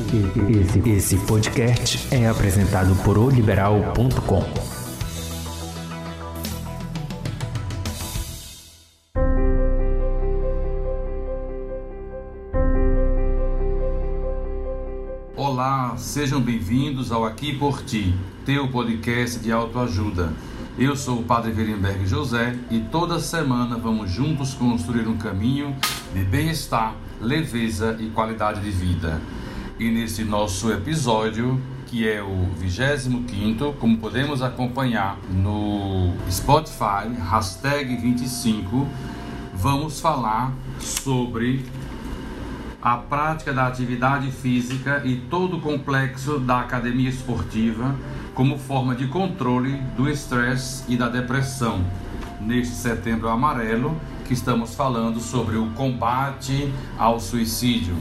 Esse, esse podcast é apresentado por oliberal.com. Olá, sejam bem-vindos ao Aqui por Ti, teu podcast de autoajuda. Eu sou o Padre Verenberg José e toda semana vamos juntos construir um caminho de bem-estar, leveza e qualidade de vida. E nesse nosso episódio, que é o 25, como podemos acompanhar no Spotify, hashtag 25, vamos falar sobre a prática da atividade física e todo o complexo da academia esportiva como forma de controle do estresse e da depressão. Neste setembro amarelo, que estamos falando sobre o combate ao suicídio.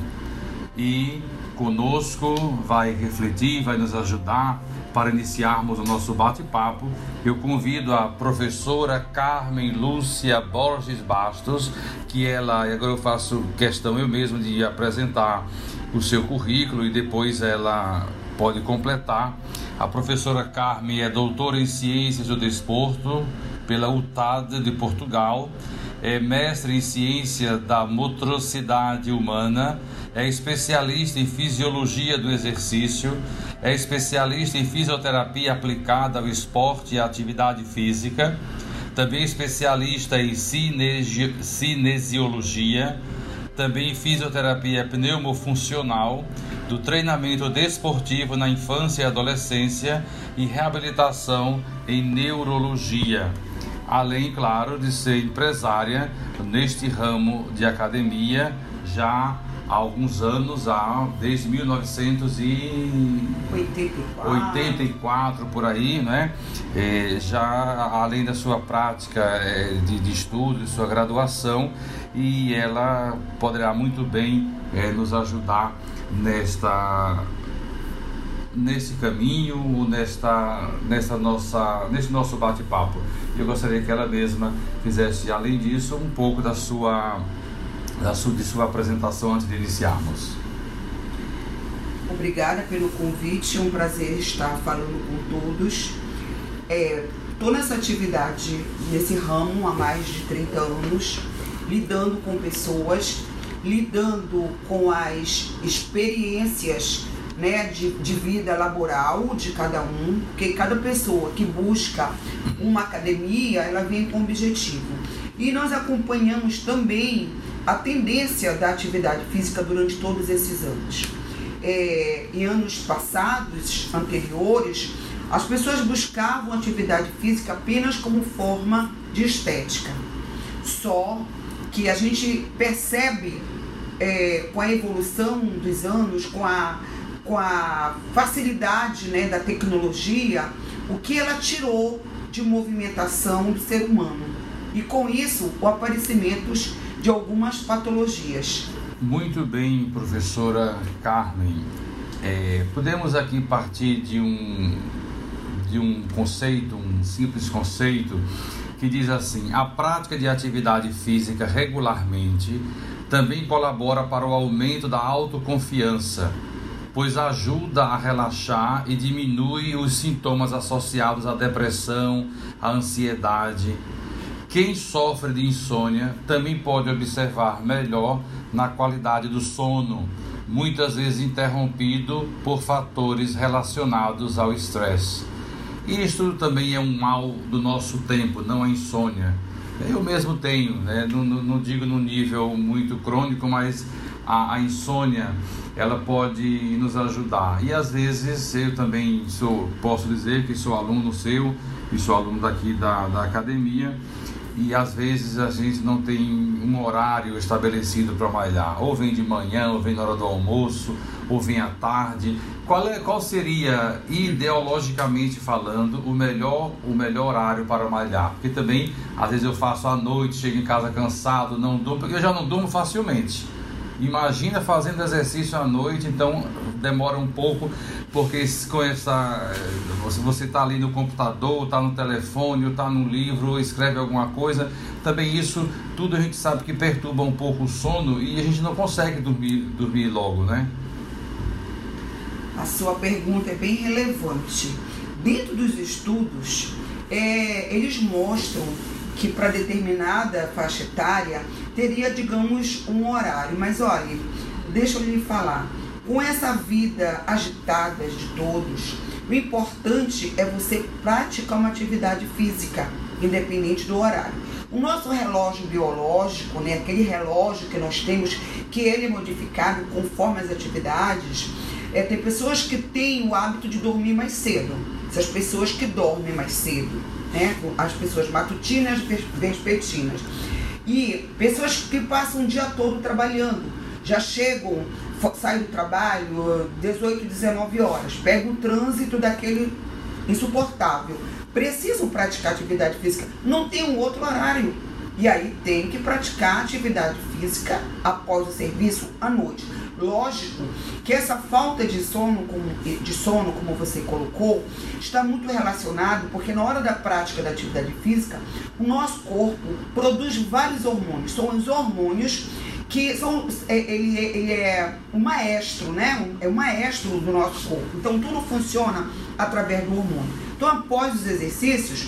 E conosco vai refletir, vai nos ajudar para iniciarmos o nosso bate-papo. Eu convido a professora Carmen Lúcia Borges Bastos, que ela, agora eu faço questão eu mesmo de apresentar o seu currículo e depois ela pode completar. A professora Carmen é doutora em Ciências do Desporto pela UTAD de Portugal, é mestre em Ciência da Motricidade Humana, é especialista em Fisiologia do Exercício, é especialista em Fisioterapia aplicada ao esporte e à atividade física, também especialista em cinesi Cinesiologia, também fisioterapia pneumofuncional, do treinamento desportivo na infância e adolescência e reabilitação em neurologia. Além, claro, de ser empresária neste ramo de academia já há alguns anos, há, desde 1984 por aí, né? É, já além da sua prática é, de, de estudo, de sua graduação, e ela poderá muito bem é, nos ajudar nesta nesse caminho, nesta, nesta nossa, nesse nosso bate-papo. Eu gostaria que ela mesma fizesse, além disso, um pouco da sua da sua, de sua apresentação antes de iniciarmos. Obrigada pelo convite, é um prazer estar falando com todos. Estou é, nessa atividade, nesse ramo há mais de 30 anos, lidando com pessoas, lidando com as experiências né, de, de vida laboral de cada um, porque cada pessoa que busca uma academia, ela vem com objetivo. E nós acompanhamos também a tendência da atividade física durante todos esses anos. É, em anos passados, anteriores, as pessoas buscavam atividade física apenas como forma de estética. Só que a gente percebe é, com a evolução dos anos, com a, com a facilidade né, da tecnologia, o que ela tirou de movimentação do ser humano. E com isso, o aparecimento de algumas patologias. Muito bem, professora Carmen. É, podemos aqui partir de um, de um conceito, um simples conceito, que diz assim: a prática de atividade física regularmente também colabora para o aumento da autoconfiança, pois ajuda a relaxar e diminui os sintomas associados à depressão, à ansiedade quem sofre de insônia também pode observar melhor na qualidade do sono, muitas vezes interrompido por fatores relacionados ao estresse. Isto também é um mal do nosso tempo, não a insônia. Eu mesmo tenho, né? não, não, não digo no nível muito crônico, mas a, a, insônia ela pode nos ajudar. E às vezes eu também sou, posso dizer que sou aluno seu e sou aluno daqui da, da academia e às vezes a gente não tem um horário estabelecido para malhar. Ou vem de manhã, ou vem na hora do almoço, ou vem à tarde. Qual, é, qual seria, ideologicamente falando, o melhor, o melhor horário para malhar? Porque também, às vezes eu faço à noite, chego em casa cansado, não durmo, porque eu já não durmo facilmente. Imagina fazendo exercício à noite, então demora um pouco, porque com essa. Se você está ali no computador, está no telefone, está no livro, escreve alguma coisa, também isso tudo a gente sabe que perturba um pouco o sono e a gente não consegue dormir, dormir logo, né? a sua pergunta é bem relevante. Dentro dos estudos, é, eles mostram que para determinada faixa etária teria, digamos, um horário. Mas olha, deixa eu lhe falar, com essa vida agitada de todos, o importante é você praticar uma atividade física, independente do horário. O nosso relógio biológico, né, aquele relógio que nós temos, que ele é modificado conforme as atividades, é, tem pessoas que têm o hábito de dormir mais cedo. Essas pessoas que dormem mais cedo, né, as pessoas matutinas, vespertinas. E pessoas que passam o dia todo trabalhando, já chegam, saem do trabalho 18, 19 horas, pegam o trânsito daquele insuportável. Precisam praticar atividade física, não tem um outro horário. E aí tem que praticar atividade física após o serviço à noite. Lógico que essa falta de sono, como, de sono, como você colocou, está muito relacionado porque na hora da prática da atividade física, o nosso corpo produz vários hormônios. São os hormônios que são, é, ele, ele é o maestro, né? É o maestro do nosso corpo. Então tudo funciona através do hormônio. Então, após os exercícios,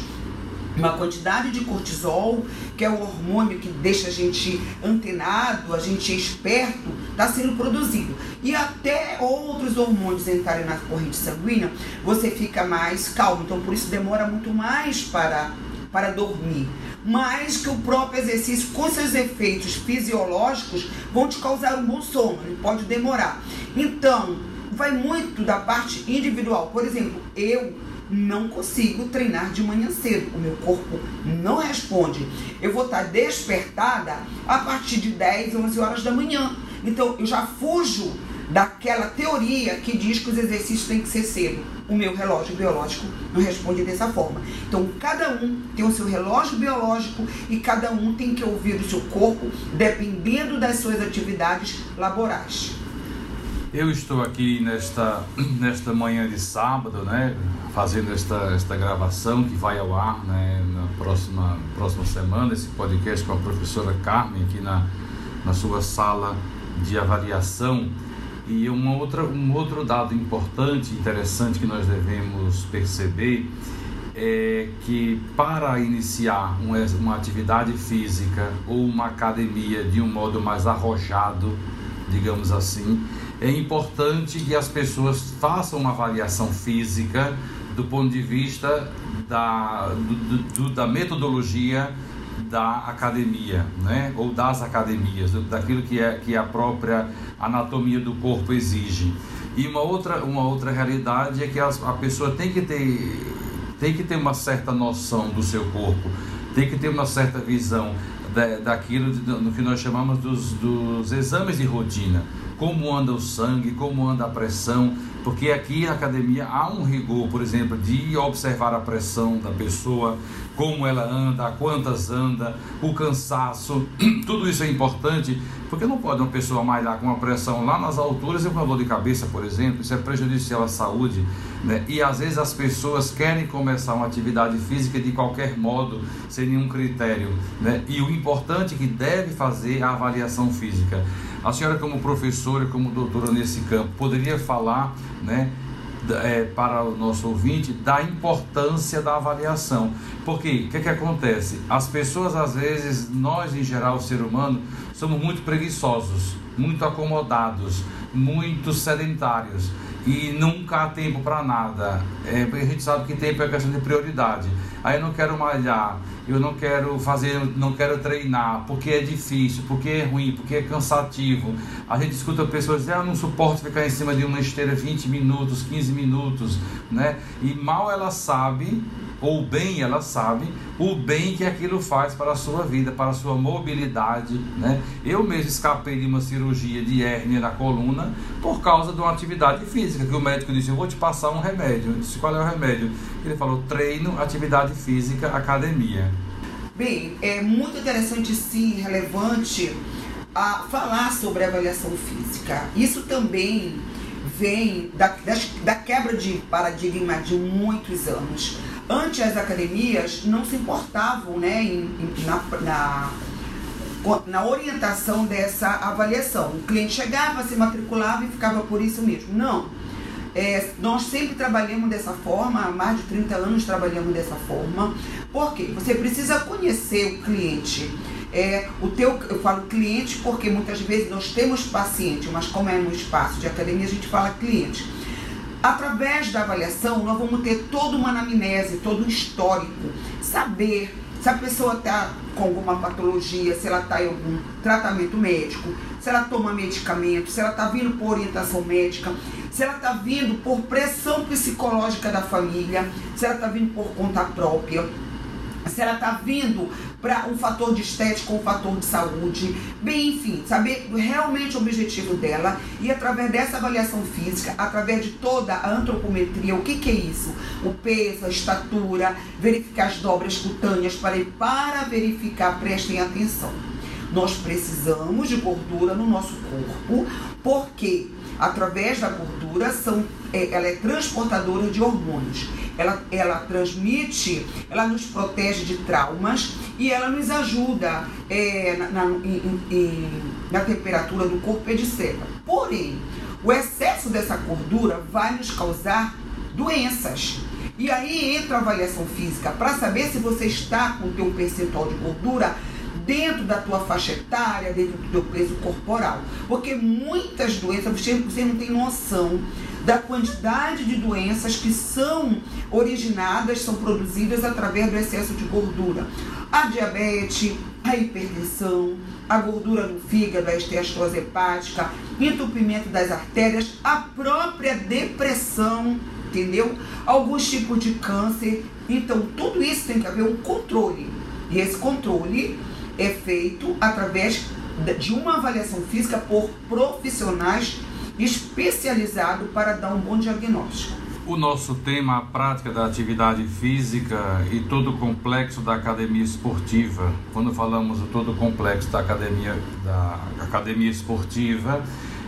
uma quantidade de cortisol, que é o hormônio que deixa a gente antenado, a gente esperto, está sendo produzido. E até outros hormônios entrarem na corrente sanguínea, você fica mais calmo. Então, por isso demora muito mais para, para dormir. Mas que o próprio exercício, com seus efeitos fisiológicos, vão te causar um bom sono. Ele pode demorar. Então, vai muito da parte individual. Por exemplo, eu não consigo treinar de manhã cedo. O meu corpo não responde. Eu vou estar despertada a partir de 10, 11 horas da manhã. Então eu já fujo daquela teoria que diz que os exercícios têm que ser cedo. O meu relógio biológico não responde dessa forma. Então cada um tem o seu relógio biológico e cada um tem que ouvir o seu corpo dependendo das suas atividades laborais. Eu estou aqui nesta, nesta manhã de sábado, né, fazendo esta, esta gravação que vai ao ar né, na próxima, próxima semana, esse podcast com a professora Carmen aqui na, na sua sala de avaliação. E uma outra, um outro dado importante, interessante que nós devemos perceber é que para iniciar uma, uma atividade física ou uma academia de um modo mais arrojado, digamos assim, é importante que as pessoas façam uma avaliação física do ponto de vista da, do, do, da metodologia da academia, né? ou das academias, daquilo que é que a própria anatomia do corpo exige. E uma outra, uma outra realidade é que a pessoa tem que, ter, tem que ter uma certa noção do seu corpo, tem que ter uma certa visão da, daquilo no que nós chamamos dos, dos exames de rotina como anda o sangue, como anda a pressão, porque aqui na academia há um rigor, por exemplo, de observar a pressão da pessoa, como ela anda, quantas anda, o cansaço, tudo isso é importante, porque não pode uma pessoa malhar com uma pressão lá nas alturas e com uma dor de cabeça, por exemplo, isso é prejudicial à saúde, né? E às vezes as pessoas querem começar uma atividade física de qualquer modo, sem nenhum critério, né? E o importante é que deve fazer a avaliação física. A senhora, como professora, como doutora nesse campo, poderia falar né, é, para o nosso ouvinte da importância da avaliação. Porque o que, que acontece? As pessoas, às vezes, nós em geral, o ser humano, somos muito preguiçosos, muito acomodados, muito sedentários e nunca há tempo para nada. É, a gente sabe que tempo é questão de prioridade. Aí eu não quero malhar, eu não quero fazer, não quero treinar, porque é difícil, porque é ruim, porque é cansativo. A gente escuta pessoas dizer, ah, eu não suporto ficar em cima de uma esteira 20 minutos, 15 minutos, né? E mal ela sabe ou bem ela sabe o bem que aquilo faz para a sua vida, para a sua mobilidade. Né? Eu mesmo escapei de uma cirurgia de hérnia na coluna por causa de uma atividade física, que o médico disse, eu vou te passar um remédio. Eu disse, qual é o remédio? Ele falou, treino, atividade física, academia. Bem, é muito interessante sim, relevante a falar sobre a avaliação física. Isso também vem da, da, quebra de paradigma de muitos anos. Antes as academias não se importavam né, em, em, na, na, na orientação dessa avaliação. O cliente chegava, se matriculava e ficava por isso mesmo. Não. É, nós sempre trabalhamos dessa forma, há mais de 30 anos trabalhamos dessa forma. Por quê? Você precisa conhecer o cliente. É, o teu, eu falo cliente porque muitas vezes nós temos paciente, mas como é no espaço de academia, a gente fala cliente. Através da avaliação, nós vamos ter toda uma anamnese, todo um histórico, saber se a pessoa está com alguma patologia, se ela está em algum tratamento médico, se ela toma medicamento, se ela está vindo por orientação médica, se ela está vindo por pressão psicológica da família, se ela está vindo por conta própria se ela está vindo para um fator de estética um fator de saúde. Bem, enfim, saber realmente o objetivo dela e através dessa avaliação física, através de toda a antropometria, o que, que é isso? O peso, a estatura, verificar as dobras cutâneas para, para verificar, prestem atenção. Nós precisamos de gordura no nosso corpo, porque através da gordura são, é, ela é transportadora de hormônios. Ela, ela transmite, ela nos protege de traumas e ela nos ajuda é, na, na, em, em, na temperatura do corpo, etc. Porém, o excesso dessa gordura vai nos causar doenças. E aí entra a avaliação física para saber se você está com o teu percentual de gordura dentro da tua faixa etária, dentro do teu peso corporal. Porque muitas doenças, você, não tem noção da quantidade de doenças que são originadas, são produzidas através do excesso de gordura. A diabetes, a hipertensão, a gordura no fígado, a esteatose hepática, entupimento das artérias, a própria depressão, entendeu? Alguns tipos de câncer. Então, tudo isso tem que haver um controle. E esse controle é feito através de uma avaliação física por profissionais especializados para dar um bom diagnóstico. O nosso tema, a prática da atividade física e todo o complexo da academia esportiva. Quando falamos do todo o complexo da academia, da academia esportiva,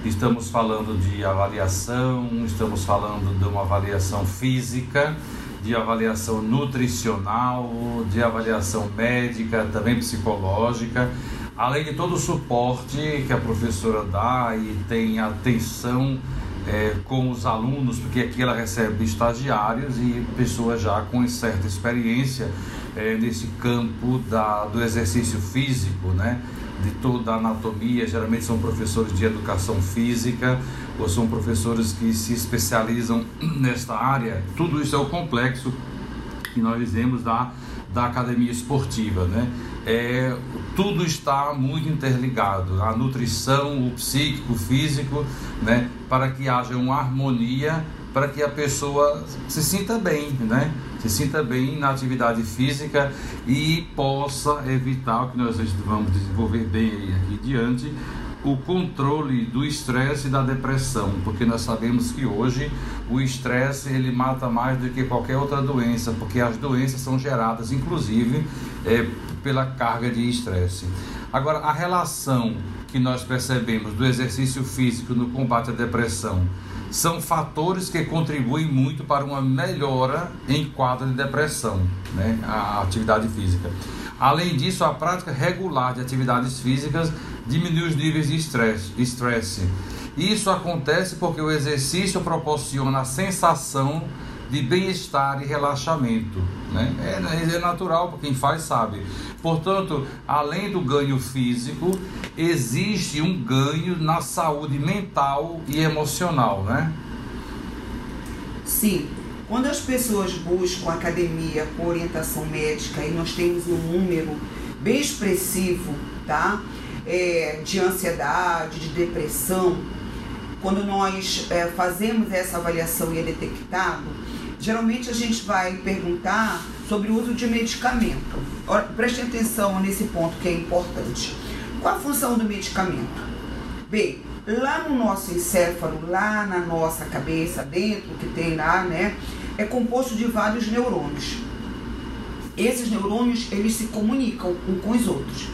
estamos falando de avaliação, estamos falando de uma avaliação física, de avaliação nutricional, de avaliação médica, também psicológica, além de todo o suporte que a professora dá e tem atenção é, com os alunos, porque aqui ela recebe estagiários e pessoas já com certa experiência é, nesse campo da, do exercício físico, né? de toda a anatomia, geralmente são professores de educação física ou são professores que se especializam nesta área. Tudo isso é o complexo que nós dizemos da, da academia esportiva, né? É, tudo está muito interligado, a nutrição, o psíquico, o físico, né? Para que haja uma harmonia, para que a pessoa se sinta bem, né? se sinta bem na atividade física e possa evitar o que nós vamos desenvolver bem aqui diante, o controle do estresse e da depressão, porque nós sabemos que hoje o estresse ele mata mais do que qualquer outra doença, porque as doenças são geradas, inclusive, é, pela carga de estresse. Agora, a relação que nós percebemos do exercício físico no combate à depressão são fatores que contribuem muito para uma melhora em quadro de depressão, né? a atividade física. Além disso, a prática regular de atividades físicas diminui os níveis de estresse. Isso acontece porque o exercício proporciona a sensação de bem-estar e relaxamento. Né? É, é natural, porque quem faz sabe. Portanto, além do ganho físico, existe um ganho na saúde mental e emocional, né? Sim. Quando as pessoas buscam academia com orientação médica e nós temos um número bem expressivo, tá? É, de ansiedade, de depressão, quando nós é, fazemos essa avaliação e é detectado, geralmente a gente vai perguntar sobre o uso de medicamento. Preste atenção nesse ponto que é importante. Qual a função do medicamento? Bem, lá no nosso encéfalo, lá na nossa cabeça, dentro que tem lá, né, é composto de vários neurônios. Esses neurônios, eles se comunicam um com os outros.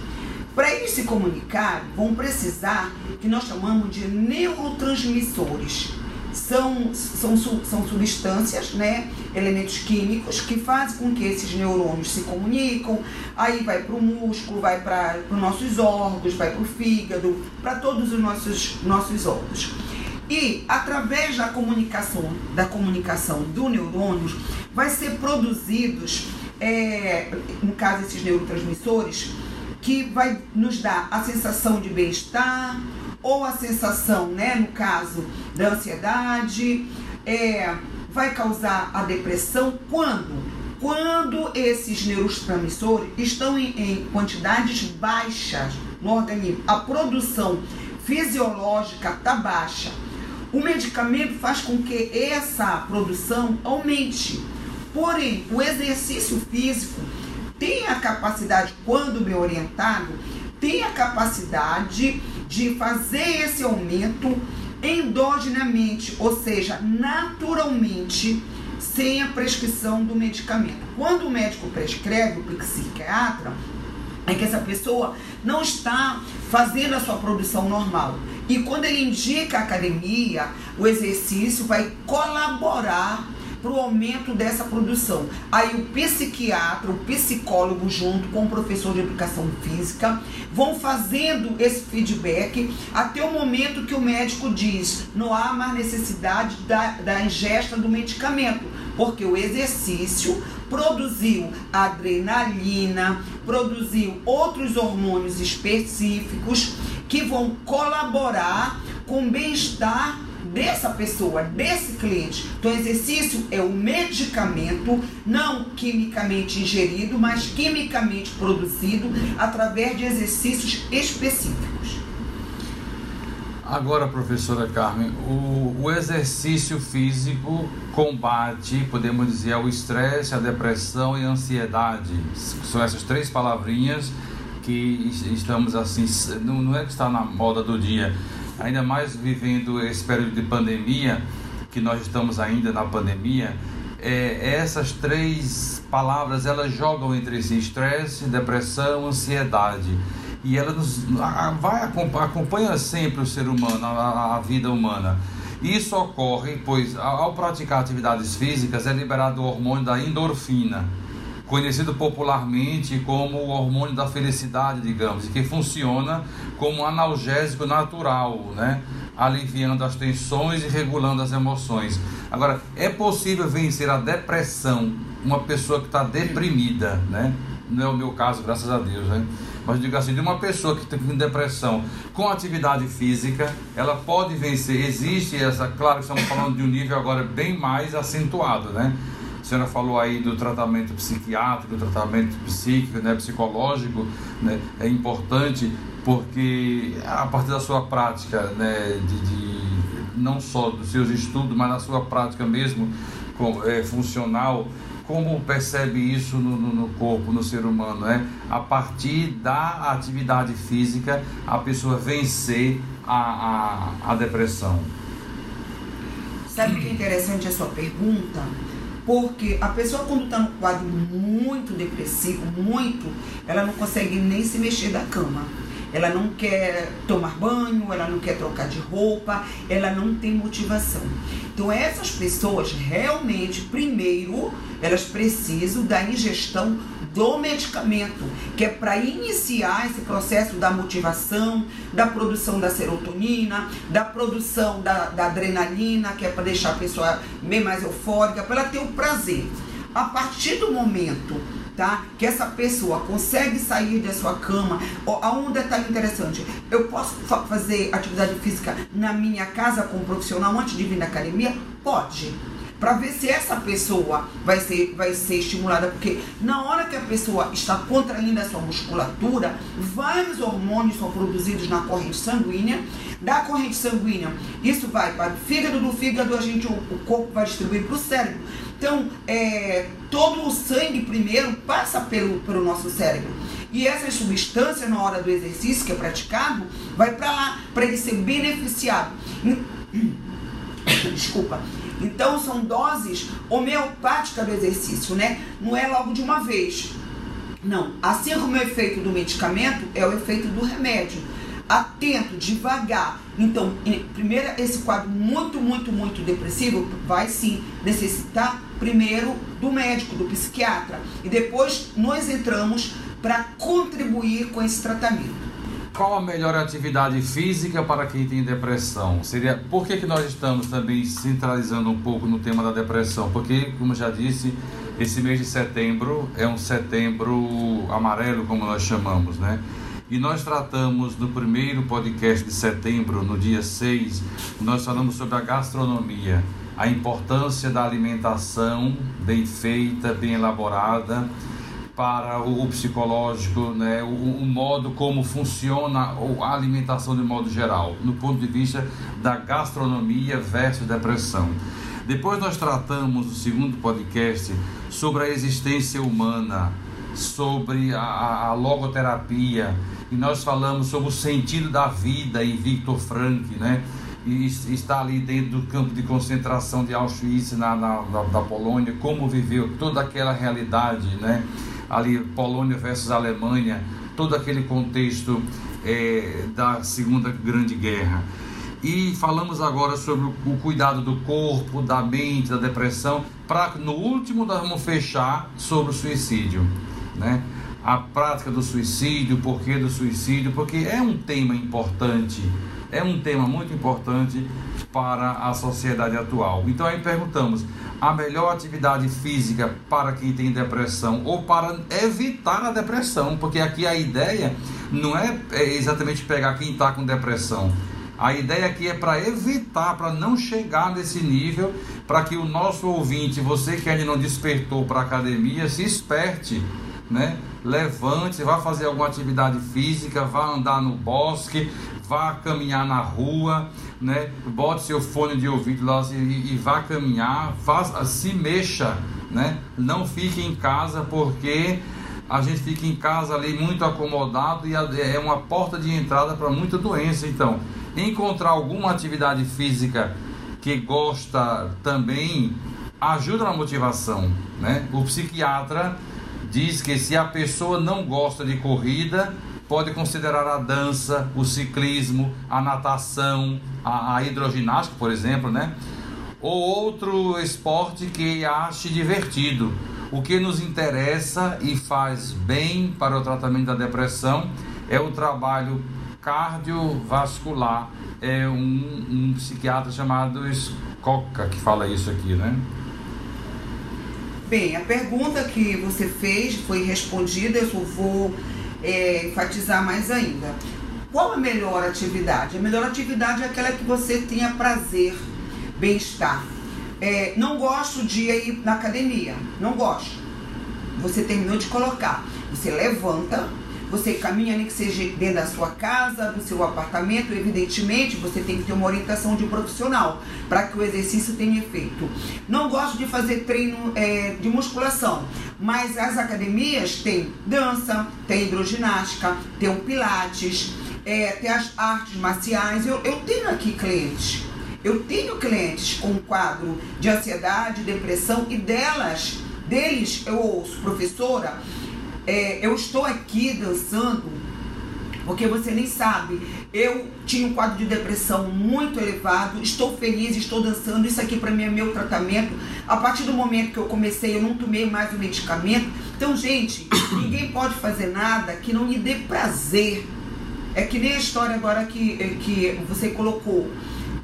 Para eles se comunicar, vão precisar que nós chamamos de neurotransmissores são, são, são substâncias, né, elementos químicos que fazem com que esses neurônios se comunicam, aí vai para o músculo, vai para os nossos órgãos, vai para o fígado, para todos os nossos, nossos órgãos. E através da comunicação, da comunicação do neurônio, vai ser produzidos, é, no caso esses neurotransmissores, que vai nos dar a sensação de bem-estar ou a sensação, né, no caso da ansiedade, é, vai causar a depressão quando quando esses neurotransmissores estão em, em quantidades baixas no organismo, a produção fisiológica está baixa. O medicamento faz com que essa produção aumente. Porém, o exercício físico tem a capacidade, quando bem orientado, tem a capacidade de fazer esse aumento endogenamente, ou seja, naturalmente, sem a prescrição do medicamento. Quando o médico prescreve, o psiquiatra, é que essa pessoa não está fazendo a sua produção normal. E quando ele indica a academia, o exercício vai colaborar para o aumento dessa produção. Aí o psiquiatra, o psicólogo, junto com o professor de educação física, vão fazendo esse feedback até o momento que o médico diz: não há mais necessidade da, da ingesta do medicamento, porque o exercício produziu adrenalina, produziu outros hormônios específicos que vão colaborar com o bem-estar dessa pessoa, desse cliente. Então, exercício é o medicamento, não quimicamente ingerido, mas quimicamente produzido através de exercícios específicos. Agora, professora Carmen, o, o, exercício físico combate, podemos dizer, o estresse, a depressão e a ansiedade. São essas três palavrinhas que estamos assim, não, não é que está na moda do dia, ainda mais vivendo esse período de pandemia, que nós estamos ainda na pandemia, é, essas três palavras elas jogam entre si estresse, depressão, ansiedade e ela nos vai acompanha sempre o ser humano, a, a vida humana. Isso ocorre pois ao praticar atividades físicas é liberado o hormônio da endorfina conhecido popularmente como o hormônio da felicidade, digamos, que funciona como um analgésico natural, né? aliviando as tensões e regulando as emoções. Agora, é possível vencer a depressão uma pessoa que está deprimida, né? Não é o meu caso, graças a Deus, né? Mas digo assim, de uma pessoa que tem depressão com atividade física, ela pode vencer. Existe essa, claro que estamos falando de um nível agora bem mais acentuado, né? A senhora falou aí do tratamento psiquiátrico, tratamento psíquico, né, psicológico, né, é importante porque a partir da sua prática, né, de, de não só dos seus estudos, mas da sua prática mesmo com, é, funcional, como percebe isso no, no, no, corpo, no ser humano, né? A partir da atividade física, a pessoa vencer a, a, a depressão. Sabe que é interessante a sua pergunta? Porque a pessoa quando está no quadro muito depressivo, muito, ela não consegue nem se mexer da cama. Ela não quer tomar banho, ela não quer trocar de roupa, ela não tem motivação. Então essas pessoas realmente, primeiro, elas precisam da ingestão do medicamento, que é para iniciar esse processo da motivação, da produção da serotonina, da produção da, da adrenalina, que é para deixar a pessoa bem mais eufórica, para ela ter o prazer. A partir do momento tá? Que essa pessoa consegue sair da sua cama. Há um detalhe interessante. Eu posso fazer atividade física na minha casa com um profissional antes de vir na academia? Pode para ver se essa pessoa vai ser, vai ser estimulada, porque na hora que a pessoa está contraindo a sua musculatura, vários hormônios são produzidos na corrente sanguínea. Da corrente sanguínea, isso vai para o fígado, do fígado a gente, o, o corpo vai distribuir para o cérebro. Então, é, todo o sangue primeiro passa pelo, pelo nosso cérebro. E essa substância, na hora do exercício que é praticado, vai para lá, para ele ser beneficiado. Desculpa. Então são doses homeopáticas do exercício, né? Não é logo de uma vez. Não. Assim como o efeito do medicamento é o efeito do remédio. Atento, devagar. Então, primeiro, esse quadro muito, muito, muito depressivo vai sim necessitar primeiro do médico, do psiquiatra. E depois nós entramos para contribuir com esse tratamento. Qual a melhor atividade física para quem tem depressão? Seria por que, que nós estamos também centralizando um pouco no tema da depressão? Porque, como já disse, esse mês de setembro é um setembro amarelo, como nós chamamos, né? E nós tratamos no primeiro podcast de setembro, no dia 6, nós falamos sobre a gastronomia, a importância da alimentação bem feita, bem elaborada para o, psicológico, né, o, o, modo como funciona a alimentação de modo geral, no ponto de vista da gastronomia versus depressão. Depois nós tratamos no segundo podcast sobre a existência humana, sobre a, a logoterapia, e nós falamos sobre o sentido da vida em Victor Frank, né? E está ali dentro do campo de concentração de Auschwitz na, na, na da Polônia, como viveu toda aquela realidade, né? Ali Polônia versus Alemanha, todo aquele contexto é, da Segunda Grande Guerra. E falamos agora sobre o cuidado do corpo, da mente, da depressão, para no último nós vamos fechar sobre o suicídio, né? a prática do suicídio, o porquê do suicídio, porque é um tema importante, é um tema muito importante para a sociedade atual. Então aí perguntamos: a melhor atividade física para quem tem depressão ou para evitar a depressão? Porque aqui a ideia não é, é exatamente pegar quem está com depressão. A ideia aqui é para evitar, para não chegar nesse nível, para que o nosso ouvinte, você que ainda não despertou para a academia, se esperte né? Levante, vá fazer alguma atividade física, vá andar no bosque, vá caminhar na rua, né? Bote seu fone de ouvido lá e, e vá caminhar, faça, se mexa, né? Não fique em casa porque a gente fica em casa ali muito acomodado e é uma porta de entrada para muita doença. Então, encontrar alguma atividade física que gosta também ajuda na motivação, né? O psiquiatra diz que se a pessoa não gosta de corrida, pode considerar a dança, o ciclismo, a natação, a, a hidroginástica, por exemplo, né? Ou outro esporte que ache divertido. O que nos interessa e faz bem para o tratamento da depressão é o trabalho cardiovascular. É um, um psiquiatra chamado Skoka que fala isso aqui, né? Bem, a pergunta que você fez foi respondida, eu vou é, enfatizar mais ainda. Qual a melhor atividade? A melhor atividade é aquela que você tenha prazer, bem-estar. É, não gosto de ir na academia, não gosto. Você terminou de colocar. Você levanta, você caminha nem que seja dentro da sua casa, do seu apartamento, evidentemente você tem que ter uma orientação de um profissional para que o exercício tenha efeito. Não gosto de fazer treino é, de musculação, mas as academias têm dança, tem hidroginástica, tem o pilates, é, tem as artes marciais. Eu, eu tenho aqui clientes. Eu tenho clientes com quadro de ansiedade, depressão e delas, deles eu ouço, professora, é, eu estou aqui dançando porque você nem sabe. Eu tinha um quadro de depressão muito elevado, estou feliz, estou dançando. Isso aqui para mim é meu tratamento. A partir do momento que eu comecei, eu não tomei mais o medicamento. Então, gente, ninguém pode fazer nada que não lhe dê prazer. É que nem a história agora que, que você colocou.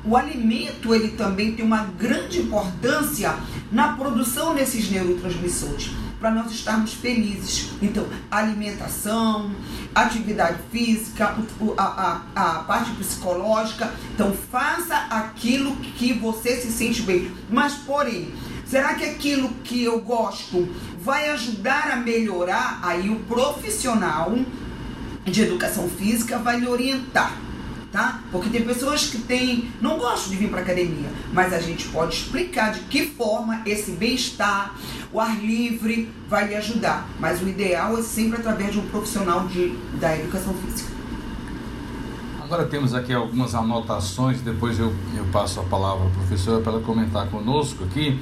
O alimento ele também tem uma grande importância na produção desses neurotransmissores para nós estarmos felizes. Então, alimentação, atividade física, a, a, a parte psicológica. Então, faça aquilo que você se sente bem. Mas, porém, será que aquilo que eu gosto vai ajudar a melhorar? Aí o profissional de educação física vai lhe orientar tá? Porque tem pessoas que têm, não gostam de vir para academia, mas a gente pode explicar de que forma esse bem-estar, o ar livre vai lhe ajudar. Mas o ideal é sempre através de um profissional de, da educação física. Agora temos aqui algumas anotações, depois eu, eu passo a palavra à professora para ela comentar conosco aqui.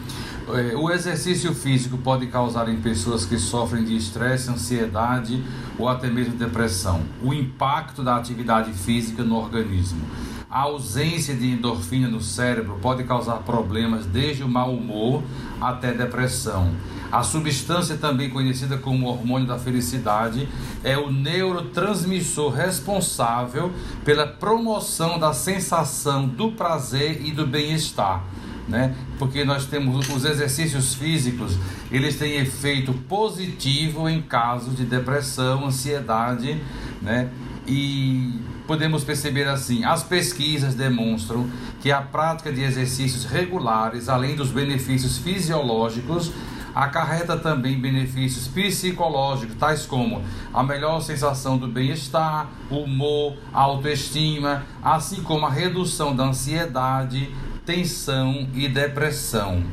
É, o exercício físico pode causar em pessoas que sofrem de estresse, ansiedade ou até mesmo depressão. O impacto da atividade física no organismo. A ausência de endorfina no cérebro pode causar problemas desde o mau humor até depressão. A substância, também conhecida como hormônio da felicidade, é o neurotransmissor responsável pela promoção da sensação do prazer e do bem-estar. Né? Porque nós temos os exercícios físicos, eles têm efeito positivo em casos de depressão, ansiedade, né? E podemos perceber assim: as pesquisas demonstram que a prática de exercícios regulares, além dos benefícios fisiológicos, acarreta também benefícios psicológicos, tais como a melhor sensação do bem-estar, humor, autoestima, assim como a redução da ansiedade, tensão e depressão.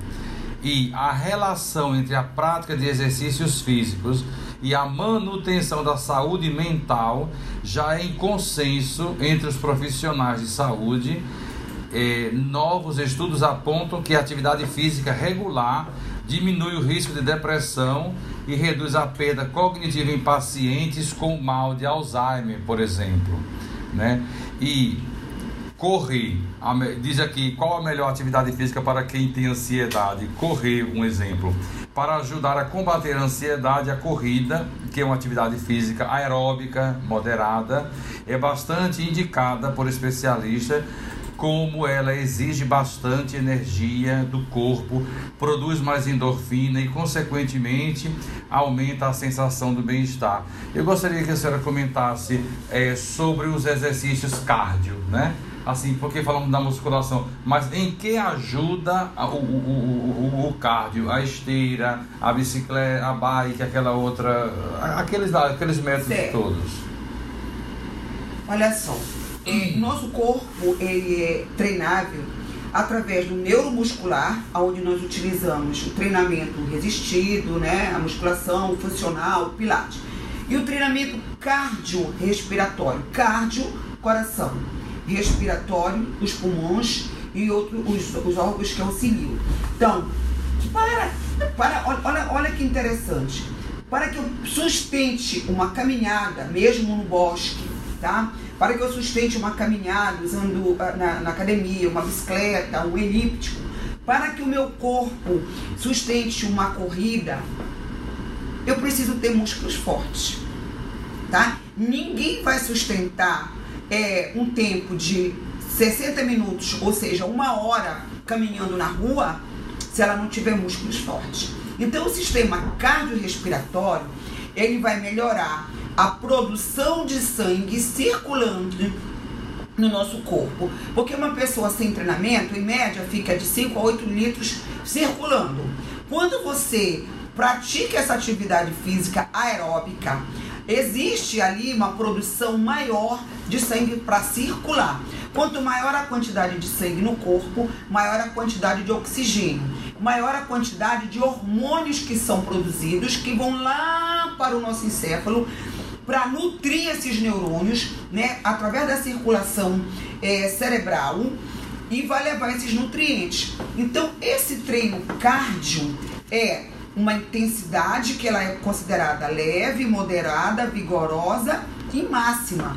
E a relação entre a prática de exercícios físicos e a manutenção da saúde mental já é em consenso entre os profissionais de saúde. Eh, novos estudos apontam que a atividade física regular diminui o risco de depressão e reduz a perda cognitiva em pacientes com mal de Alzheimer, por exemplo. Né? E correr, diz aqui qual a melhor atividade física para quem tem ansiedade? Correr, um exemplo. Para ajudar a combater a ansiedade, a corrida, que é uma atividade física aeróbica moderada, é bastante indicada por especialistas como ela exige bastante energia do corpo, produz mais endorfina e, consequentemente, aumenta a sensação do bem-estar. Eu gostaria que a senhora comentasse é, sobre os exercícios cardio, né? Assim, porque falamos da musculação, mas em que ajuda o, o, o, o cardio, a esteira, a bicicleta, a bike, aquela outra, aqueles, aqueles métodos certo. todos? Olha só, é, nosso corpo ele é treinável através do neuromuscular, onde nós utilizamos o treinamento resistido, né, a musculação funcional, pilates. E o treinamento cardiorrespiratório, cardio, coração, respiratório, os pulmões e outros os, os órgãos que auxiliam. Então, para, para olha, olha que interessante. Para que eu sustente uma caminhada, mesmo no bosque, tá? para que eu sustente uma caminhada usando ah, na, na academia, uma bicicleta, um elíptico, para que o meu corpo sustente uma corrida, eu preciso ter músculos fortes, tá? Ninguém vai sustentar é, um tempo de 60 minutos, ou seja, uma hora caminhando na rua, se ela não tiver músculos fortes. Então, o sistema cardiorrespiratório ele vai melhorar a produção de sangue circulando no nosso corpo. Porque uma pessoa sem treinamento, em média, fica de 5 a 8 litros circulando. Quando você pratica essa atividade física aeróbica, existe ali uma produção maior de sangue para circular. Quanto maior a quantidade de sangue no corpo, maior a quantidade de oxigênio, maior a quantidade de hormônios que são produzidos, que vão lá para o nosso encéfalo para nutrir esses neurônios, né, através da circulação é, cerebral e vai levar esses nutrientes. Então, esse treino cardio é uma intensidade que ela é considerada leve, moderada, vigorosa e máxima.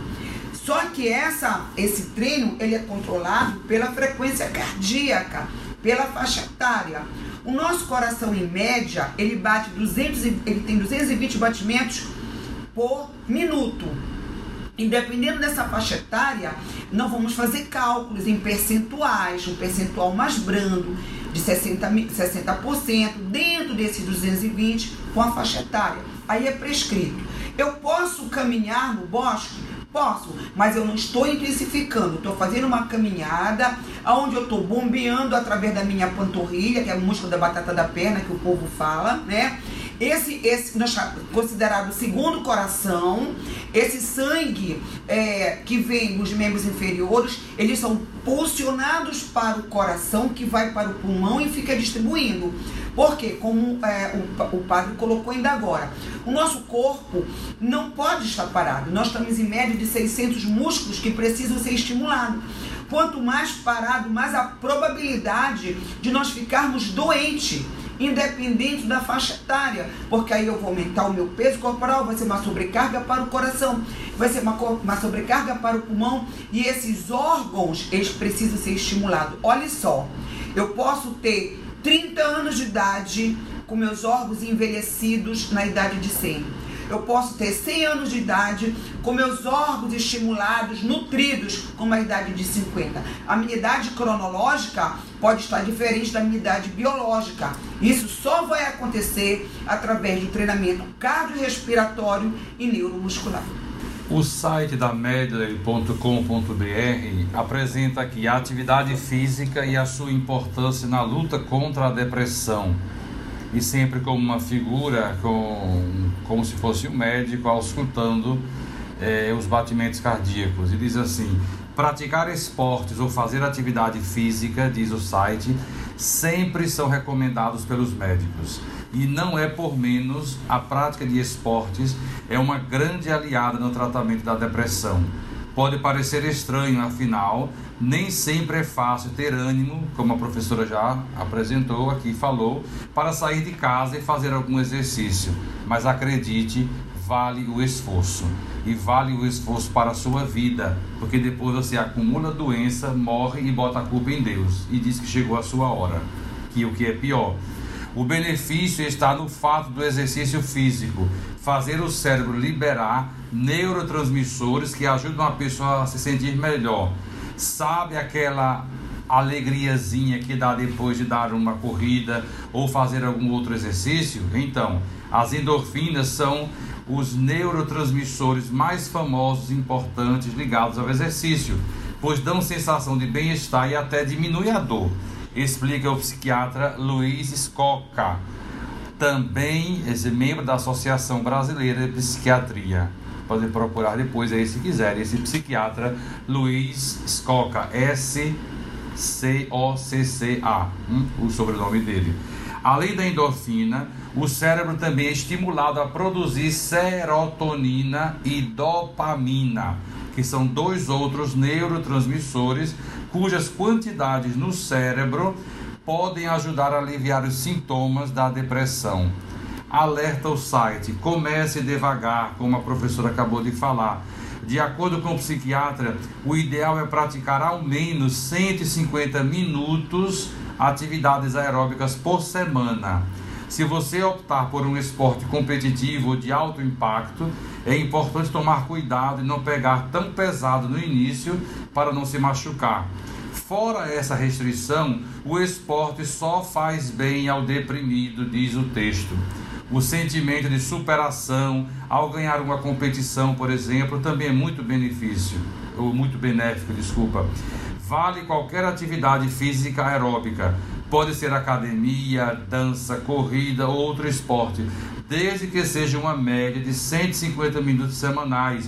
Só que essa, esse treino ele é controlado pela frequência cardíaca, pela faixa etária. O nosso coração em média ele bate 200, ele tem 220 batimentos por minuto. E dependendo dessa faixa etária, nós vamos fazer cálculos em percentuais, um percentual mais brando, de 60%, 60% dentro desses 220 com a faixa etária. Aí é prescrito. Eu posso caminhar no bosque? Posso, mas eu não estou intensificando. Estou fazendo uma caminhada onde eu estou bombeando através da minha panturrilha, que é o músculo da batata da perna que o povo fala, né? Esse, esse nós considerado segundo coração, esse sangue é, que vem dos membros inferiores, eles são posicionados para o coração, que vai para o pulmão e fica distribuindo. Porque, como é, o, o padre colocou ainda agora, o nosso corpo não pode estar parado. Nós estamos em média de 600 músculos que precisam ser estimulados. Quanto mais parado, mais a probabilidade de nós ficarmos doentes independente da faixa etária, porque aí eu vou aumentar o meu peso corporal, vai ser uma sobrecarga para o coração, vai ser uma, uma sobrecarga para o pulmão e esses órgãos, eles precisam ser estimulados. Olha só, eu posso ter 30 anos de idade, com meus órgãos envelhecidos na idade de 100. Eu posso ter 100 anos de idade com meus órgãos estimulados, nutridos, com uma idade de 50. A minha idade cronológica pode estar diferente da minha idade biológica. Isso só vai acontecer através do treinamento cardiorrespiratório e neuromuscular. O site da Medley.com.br apresenta aqui a atividade física e a sua importância na luta contra a depressão. E sempre como uma figura, com, como se fosse um médico auscultando eh, os batimentos cardíacos. E diz assim: praticar esportes ou fazer atividade física, diz o site, sempre são recomendados pelos médicos e não é por menos a prática de esportes é uma grande aliada no tratamento da depressão. Pode parecer estranho, afinal, nem sempre é fácil ter ânimo, como a professora já apresentou aqui, falou, para sair de casa e fazer algum exercício. Mas acredite, vale o esforço. E vale o esforço para a sua vida, porque depois você acumula doença, morre e bota a culpa em Deus e diz que chegou a sua hora. Que o que é pior, o benefício está no fato do exercício físico, fazer o cérebro liberar neurotransmissores que ajudam a pessoa a se sentir melhor. Sabe aquela alegriazinha que dá depois de dar uma corrida ou fazer algum outro exercício? Então, as endorfinas são os neurotransmissores mais famosos e importantes ligados ao exercício, pois dão sensação de bem-estar e até diminui a dor explica o psiquiatra Luiz Scocca, também membro da Associação Brasileira de Psiquiatria. Podem procurar depois aí se quiserem. Esse psiquiatra Luiz Scocca, S-C-O-C-C-A, hum, o sobrenome dele. Além da endorfina, o cérebro também é estimulado a produzir serotonina e dopamina, que são dois outros neurotransmissores cujas quantidades no cérebro podem ajudar a aliviar os sintomas da depressão. Alerta o site, comece devagar, como a professora acabou de falar. De acordo com o psiquiatra, o ideal é praticar ao menos 150 minutos atividades aeróbicas por semana. Se você optar por um esporte competitivo ou de alto impacto, é importante tomar cuidado e não pegar tão pesado no início para não se machucar. Fora essa restrição, o esporte só faz bem ao deprimido, diz o texto. O sentimento de superação ao ganhar uma competição, por exemplo, também é muito benefício, ou muito benéfico, desculpa. Vale qualquer atividade física aeróbica, Pode ser academia, dança, corrida ou outro esporte, desde que seja uma média de 150 minutos semanais,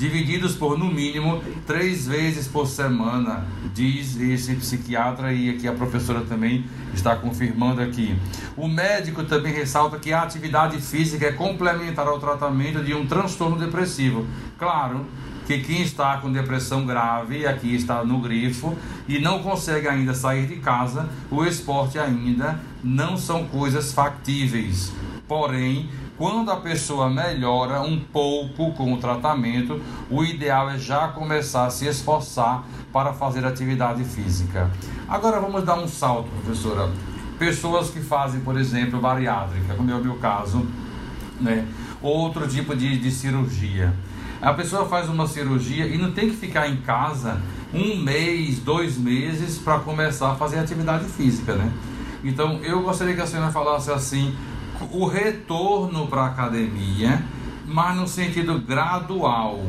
divididos por no mínimo três vezes por semana, diz esse psiquiatra e aqui a professora também está confirmando aqui. O médico também ressalta que a atividade física é complementar ao tratamento de um transtorno depressivo. Claro, que quem está com depressão grave, aqui está no grifo, e não consegue ainda sair de casa, o esporte ainda não são coisas factíveis. Porém, quando a pessoa melhora um pouco com o tratamento, o ideal é já começar a se esforçar para fazer atividade física. Agora vamos dar um salto, professora. Pessoas que fazem, por exemplo, bariátrica, como é o meu caso, né? outro tipo de, de cirurgia. A pessoa faz uma cirurgia e não tem que ficar em casa um mês, dois meses para começar a fazer atividade física, né? Então eu gostaria que a senhora falasse assim, o retorno para a academia, mas no sentido gradual.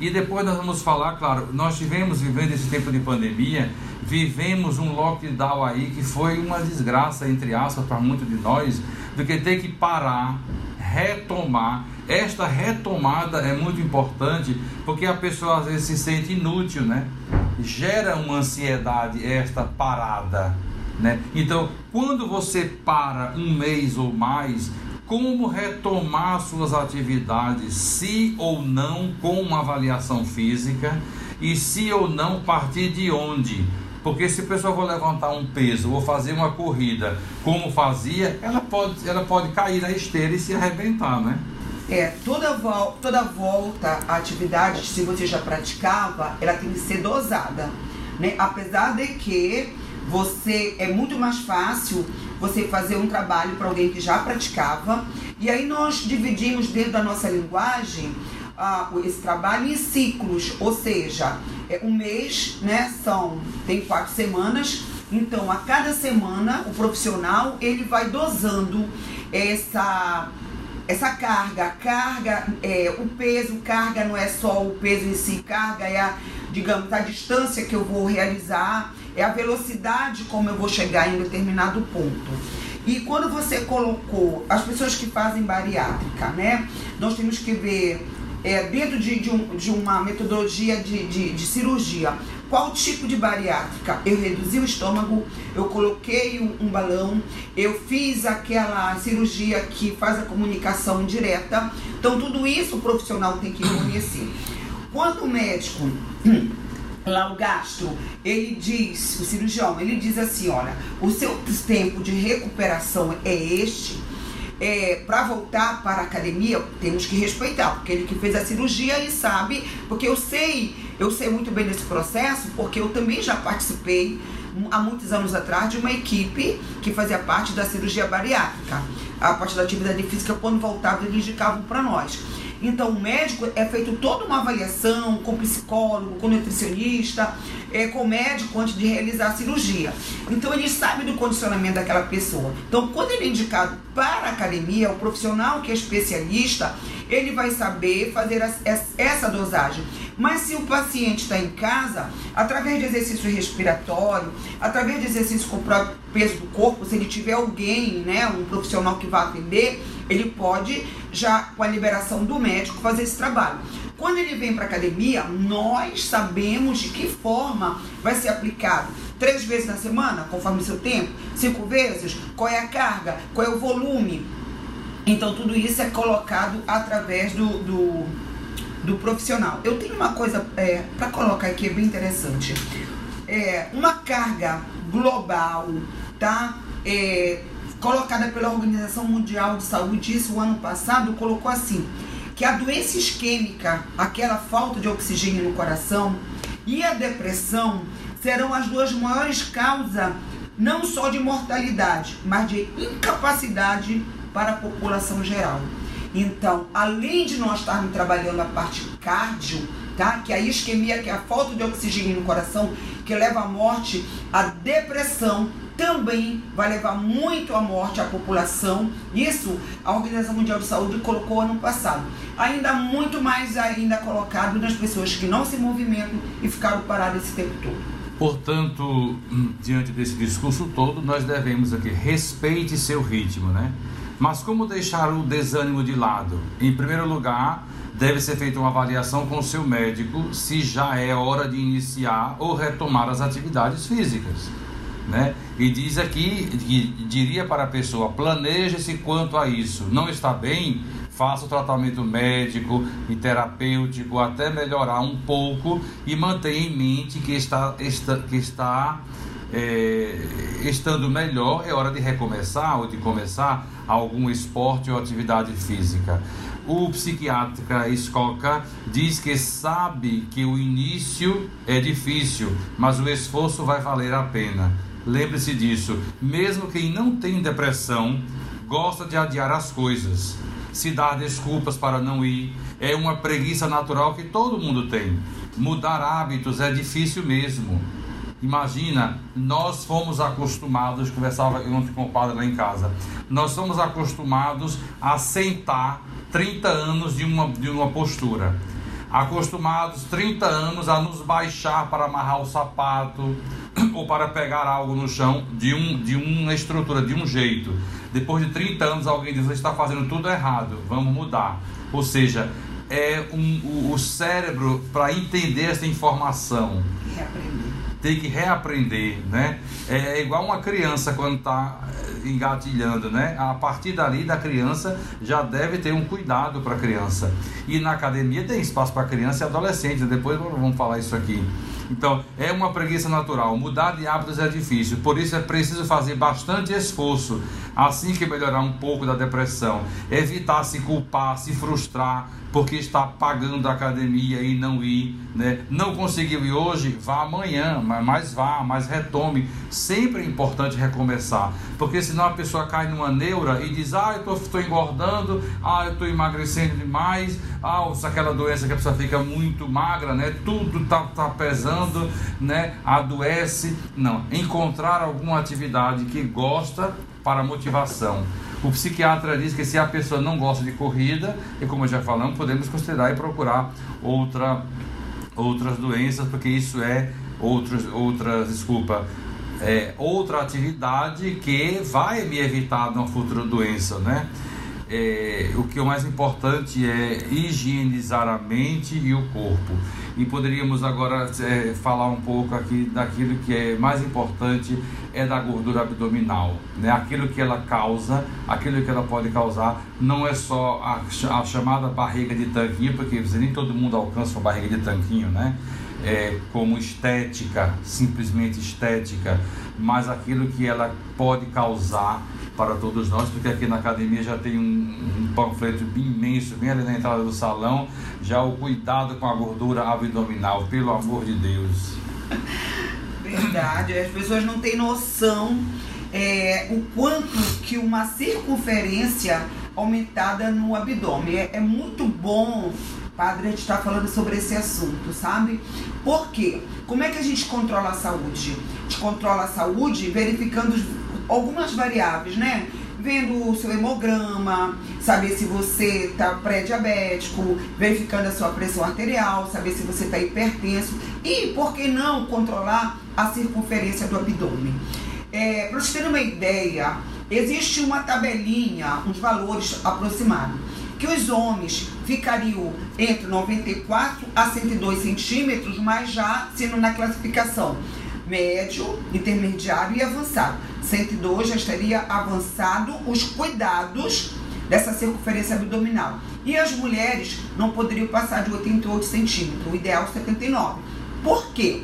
E depois nós vamos falar, claro, nós tivemos vivendo esse tempo de pandemia, vivemos um lockdown aí que foi uma desgraça, entre aspas, para muitos de nós, do que ter que parar, retomar esta retomada é muito importante porque a pessoa às vezes se sente inútil, né? Gera uma ansiedade esta parada, né? Então, quando você para um mês ou mais, como retomar suas atividades, se ou não com uma avaliação física e se ou não partir de onde? Porque se a pessoa for levantar um peso ou fazer uma corrida como fazia, ela pode, ela pode cair na esteira e se arrebentar, né? É, toda, vol toda volta à atividade, se você já praticava, ela tem que ser dosada. Né? Apesar de que você é muito mais fácil você fazer um trabalho para alguém que já praticava. E aí nós dividimos dentro da nossa linguagem ah, esse trabalho em ciclos, ou seja, é, um mês né, são, tem quatro semanas, então a cada semana o profissional ele vai dosando essa essa carga, carga, é, o peso, carga não é só o peso em si, carga é a, digamos, a distância que eu vou realizar, é a velocidade como eu vou chegar em determinado ponto. E quando você colocou as pessoas que fazem bariátrica, né? Nós temos que ver é, dentro de, de, um, de, uma metodologia de, de, cirurgia, qual tipo de bariátrica? Eu reduzi o estômago, eu coloquei um, um, balão, eu fiz aquela cirurgia que faz a comunicação direta. Então, tudo isso o profissional tem que conhecer. Quando o médico lá o gastro, ele diz, o cirurgião, ele diz assim, olha, o seu tempo de recuperação é este, é, para voltar para a academia, temos que respeitar, porque ele que fez a cirurgia, ele sabe, porque eu sei, eu sei muito bem desse processo, porque eu também já participei há muitos anos atrás de uma equipe que fazia parte da cirurgia bariátrica. A parte da atividade física, quando voltava, eles indicavam para nós. Então, o médico é feito toda uma avaliação com psicólogo, com nutricionista, é, com médico antes de realizar a cirurgia. Então, ele sabe do condicionamento daquela pessoa. Então, quando ele é indicado para a academia, o profissional que é especialista, ele vai saber fazer essa dosagem. Mas se o paciente está em casa, através de exercício respiratório, através de exercício com o próprio peso do corpo, se ele tiver alguém, né, um profissional que vá atender, ele pode, já com a liberação do médico, fazer esse trabalho. Quando ele vem para academia, nós sabemos de que forma vai ser aplicado. Três vezes na semana, conforme o seu tempo? Cinco vezes? Qual é a carga? Qual é o volume? Então, tudo isso é colocado através do, do, do profissional. Eu tenho uma coisa é, para colocar aqui, é bem interessante. É, uma carga global, tá? É, colocada pela Organização Mundial de Saúde, isso o ano passado, colocou assim, que a doença isquêmica, aquela falta de oxigênio no coração, e a depressão serão as duas maiores causas, não só de mortalidade, mas de incapacidade para a população geral. Então, além de nós estarmos trabalhando a parte cardio, tá? Que é a isquemia, que é a falta de oxigênio no coração, que leva à morte, a depressão também vai levar muito à morte à população. Isso a Organização Mundial de Saúde colocou ano passado. Ainda muito mais ainda colocado nas pessoas que não se movimentam e ficaram paradas esse tempo todo. Portanto, diante desse discurso todo, nós devemos aqui respeite seu ritmo, né? Mas como deixar o desânimo de lado? Em primeiro lugar, deve ser feita uma avaliação com o seu médico se já é hora de iniciar ou retomar as atividades físicas né? E diz aqui diria para a pessoa: planeje-se quanto a isso. Não está bem? Faça o tratamento médico e terapêutico até melhorar um pouco e mantenha em mente que está, está que está é, estando melhor, é hora de recomeçar ou de começar algum esporte ou atividade física. O psiquiatra Escoca diz que sabe que o início é difícil, mas o esforço vai valer a pena. Lembre-se disso. Mesmo quem não tem depressão gosta de adiar as coisas, se dar desculpas para não ir. É uma preguiça natural que todo mundo tem. Mudar hábitos é difícil mesmo. Imagina, nós fomos acostumados, conversava ontem com o padre lá em casa, nós fomos acostumados a sentar 30 anos de uma, de uma postura acostumados 30 anos a nos baixar para amarrar o sapato ou para pegar algo no chão de, um, de uma estrutura, de um jeito. Depois de 30 anos, alguém diz: Você está fazendo tudo errado, vamos mudar. Ou seja, é um, o, o cérebro, para entender essa informação, tem que reaprender, né? É igual uma criança quando está engatilhando, né? A partir dali da criança já deve ter um cuidado para a criança. E na academia tem espaço para criança e adolescente, depois vamos falar isso aqui. Então, é uma preguiça natural. Mudar de hábitos é difícil, por isso é preciso fazer bastante esforço assim que melhorar um pouco da depressão. Evitar se culpar, se frustrar, porque está pagando a academia e não ir, né? Não conseguiu ir hoje, vá amanhã, mas vá, mas retome. Sempre é importante recomeçar, porque senão a pessoa cai numa neura e diz: "Ah, eu estou engordando, ah, eu estou emagrecendo demais, ah, aquela doença que a pessoa fica muito magra, né? Tudo tá, tá pesando, né? Adoece. Não, encontrar alguma atividade que gosta para motivação. O psiquiatra diz que se a pessoa não gosta de corrida, e como já falamos, podemos considerar e procurar outra, outras doenças, porque isso é outros, outras, desculpa, é, outra atividade que vai me evitar de uma futura doença, né? É, o que é mais importante é higienizar a mente e o corpo. E poderíamos agora é, falar um pouco aqui daquilo que é mais importante é da gordura abdominal, né? Aquilo que ela causa, aquilo que ela pode causar, não é só a, a chamada barriga de tanquinho, porque nem todo mundo alcança uma barriga de tanquinho, né? É, como estética, simplesmente estética, mas aquilo que ela pode causar para todos nós, porque aqui na academia já tem um, um panfleto imenso, bem ali na entrada do salão, já o cuidado com a gordura abdominal, pelo amor de Deus. Verdade, as pessoas não têm noção é, o quanto que uma circunferência aumentada no abdômen. É, é muito bom, padre, a gente está falando sobre esse assunto, sabe? Por quê? Como é que a gente controla a saúde? A gente controla a saúde verificando algumas variáveis, né? Vendo o seu hemograma, saber se você está pré-diabético, verificando a sua pressão arterial, saber se você está hipertenso e, por que não, controlar a circunferência do abdômen. É, Para vocês terem uma ideia, existe uma tabelinha, uns valores aproximados, que os homens ficariam entre 94 a 102 centímetros, mas já sendo na classificação médio, intermediário e avançado. 102 já estaria avançado os cuidados dessa circunferência abdominal. E as mulheres não poderiam passar de 88 centímetros, o ideal 79. Por quê?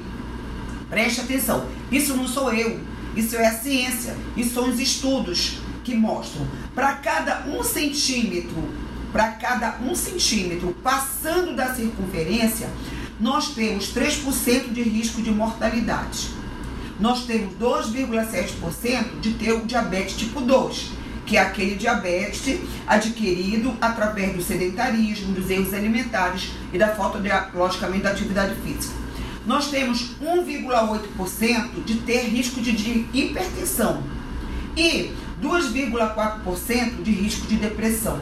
Preste atenção, isso não sou eu, isso é a ciência, isso são os estudos que mostram. Para cada um centímetro, para cada um centímetro passando da circunferência, nós temos 3% de risco de mortalidade. Nós temos 2,7% de ter o diabetes tipo 2, que é aquele diabetes adquirido através do sedentarismo, dos erros alimentares e da falta, de, logicamente, da atividade física. Nós temos 1,8% de ter risco de, de hipertensão e 2,4% de risco de depressão.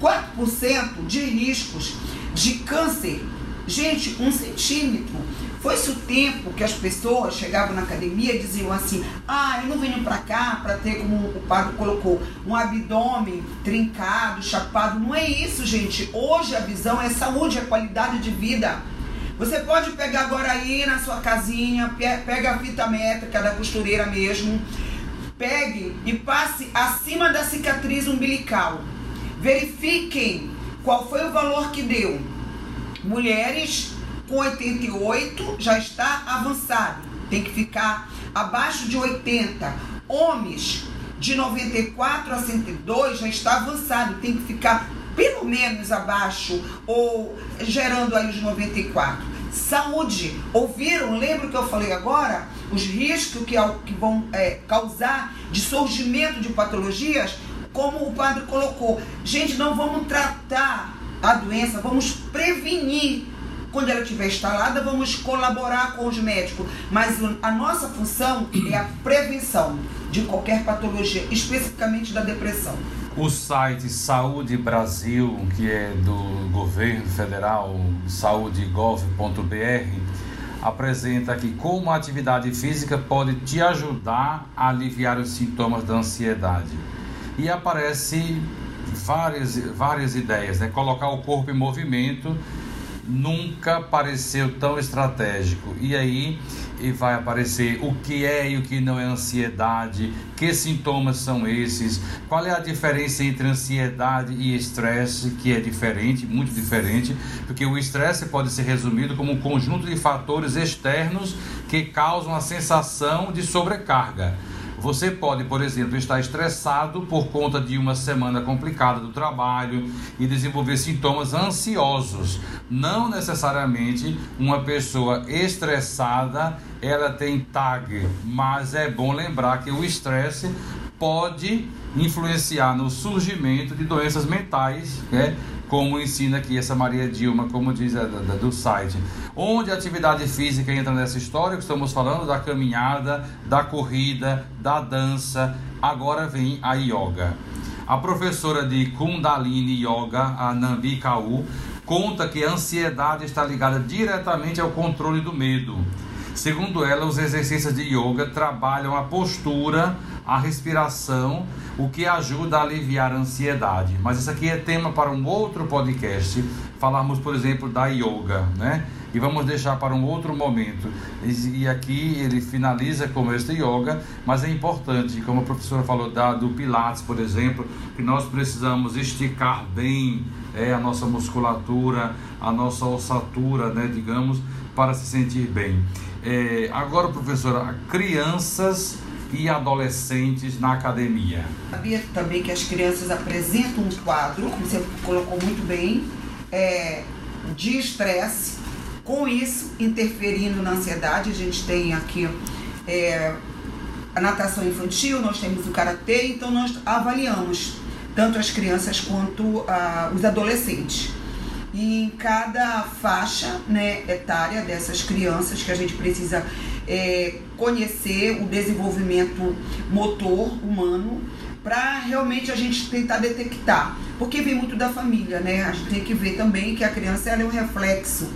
4% de riscos de câncer Gente, um centímetro. Foi-se o tempo que as pessoas chegavam na academia e diziam assim: ah, eu não venho para cá para ter, como o padre colocou, um abdômen trincado, chapado. Não é isso, gente. Hoje a visão é saúde, é qualidade de vida. Você pode pegar agora aí na sua casinha, pega a fita métrica da costureira mesmo, pegue e passe acima da cicatriz umbilical. Verifiquem qual foi o valor que deu Mulheres com 88 já está avançado, tem que ficar abaixo de 80. Homens de 94 a 102 já está avançado, tem que ficar pelo menos abaixo ou gerando aí os 94. Saúde, ouviram? Lembra que eu falei agora? Os riscos que, vão é, causar de surgimento de patologias, como o padre colocou. Gente, não vamos tratar a doença, vamos prevenir. Quando ela estiver instalada, vamos colaborar com os médicos. Mas a nossa função é a prevenção de qualquer patologia, especificamente da depressão. O site Saúde Brasil, que é do governo federal, saúdegov.br, apresenta que como a atividade física pode te ajudar a aliviar os sintomas da ansiedade. E aparece várias, várias ideias, né? Colocar o corpo em movimento nunca pareceu tão estratégico. E aí e vai aparecer o que é e o que não é ansiedade, que sintomas são esses, qual é a diferença entre ansiedade e estresse, que é diferente, muito diferente, porque o estresse pode ser resumido como um conjunto de fatores externos que causam a sensação de sobrecarga Você pode, por exemplo, estar estressado por conta de uma semana complicada do trabalho e desenvolver sintomas ansiosos. Não necessariamente uma pessoa estressada ela tem TAG, mas é bom lembrar que o estresse pode influenciar no surgimento de doenças mentais, né? Como ensina aqui essa Maria Dilma, como diz a, da, do site. Onde a atividade física entra nessa história, que estamos falando da caminhada, da corrida, da dança, agora vem a yoga. A professora de Kundalini Yoga, a Nambi Kau, conta que a ansiedade está ligada diretamente ao controle do medo. Segundo ela, os exercícios de yoga trabalham a postura, a respiração, o que ajuda a aliviar a ansiedade. Mas isso aqui é tema para um outro podcast. Falarmos, por exemplo, da yoga, né? E vamos deixar para um outro momento. E aqui ele finaliza com este yoga, mas é importante, como a professora falou da, do Pilates, por exemplo, que nós precisamos esticar bem é, a nossa musculatura, a nossa ossatura, né, digamos, para se sentir bem. É, agora, professora, crianças e adolescentes na academia. Sabia também que as crianças apresentam um quadro, como você colocou muito bem, é, de estresse, com isso interferindo na ansiedade. A gente tem aqui é, a natação infantil, nós temos o karatê, então nós avaliamos tanto as crianças quanto ah, os adolescentes. E em cada faixa né, etária dessas crianças que a gente precisa é, conhecer o desenvolvimento motor humano para realmente a gente tentar detectar. Porque vem muito da família, né? A gente tem que ver também que a criança é um reflexo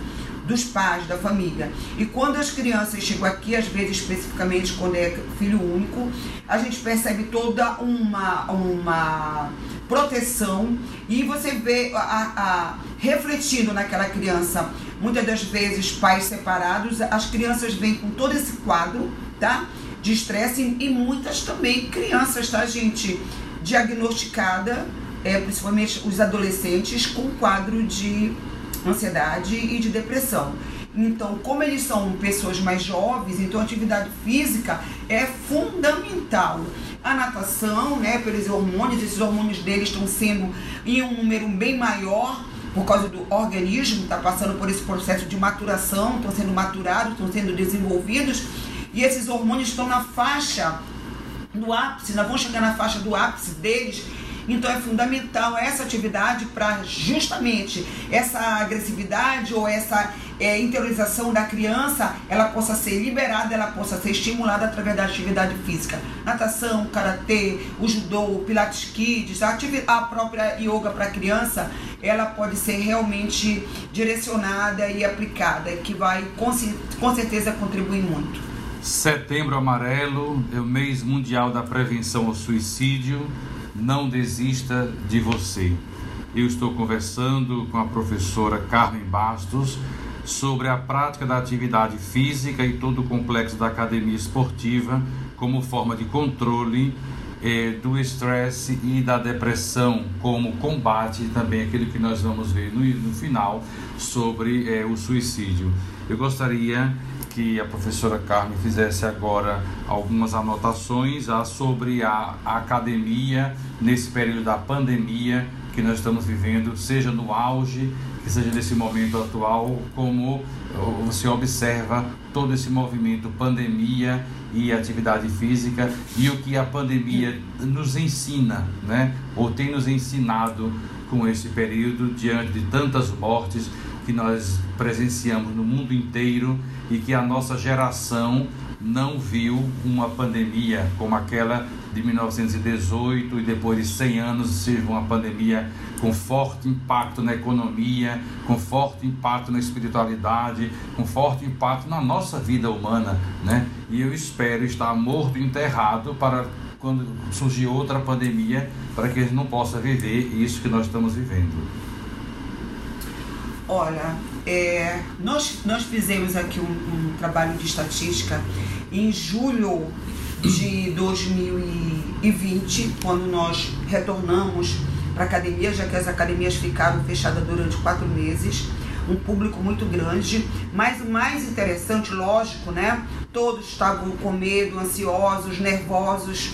dos pais, da família. E quando as crianças chegam aqui, às vezes especificamente quando é filho único, a gente percebe toda uma, uma proteção e você vê a, a, refletindo naquela criança, muitas das vezes pais separados, as crianças vêm com todo esse quadro, tá? De estresse e muitas também crianças, tá, gente? Diagnosticada, é, principalmente os adolescentes, com quadro de ansiedade e de depressão. Então, como eles são pessoas mais jovens, então a atividade física é fundamental. A natação, né, pelos hormônios, esses hormônios deles estão sendo em um número bem maior por causa do organismo, está passando por esse processo de maturação, estão sendo maturados, estão sendo desenvolvidos, e esses hormônios estão na faixa do ápice, nós vamos chegar na faixa do ápice deles então é fundamental essa atividade para justamente essa agressividade ou essa é, interiorização da criança ela possa ser liberada, ela possa ser estimulada através da atividade física. Natação, karatê, o judô, o pilates kids, a, a própria yoga para criança, ela pode ser realmente direcionada e aplicada, que vai com, com certeza contribuir muito. Setembro Amarelo é o mês mundial da prevenção ao suicídio não desista de você. Eu estou conversando com a professora Carmen Bastos sobre a prática da atividade física e todo o complexo da academia esportiva como forma de controle eh, do estresse e da depressão, como combate também aquilo que nós vamos ver no, no final sobre eh, o suicídio. Eu gostaria que a professora Carmen fizesse agora algumas anotações ah, sobre a, academia nesse período da pandemia que nós estamos vivendo, seja no auge, que seja nesse momento atual, como você observa todo esse movimento pandemia e atividade física e o que a pandemia nos ensina, né? Ou tem nos ensinado com esse período diante de tantas mortes que nós presenciamos no mundo inteiro e que a nossa geração não viu uma pandemia como aquela de 1918 e depois de 100 anos seja uma pandemia com forte impacto na economia, com forte impacto na espiritualidade, com forte impacto na nossa vida humana, né? E eu espero estar morto enterrado para quando surgir outra pandemia, para que a gente não possa viver isso que nós estamos vivendo. Olha, é, nós, nós fizemos aqui um, um, trabalho de estatística em julho de 2020, quando nós retornamos para a academia, já que as academias ficaram fechadas durante quatro meses. um público muito grande, mas o mais interessante, lógico, né? Todos estavam com medo, ansiosos, nervosos.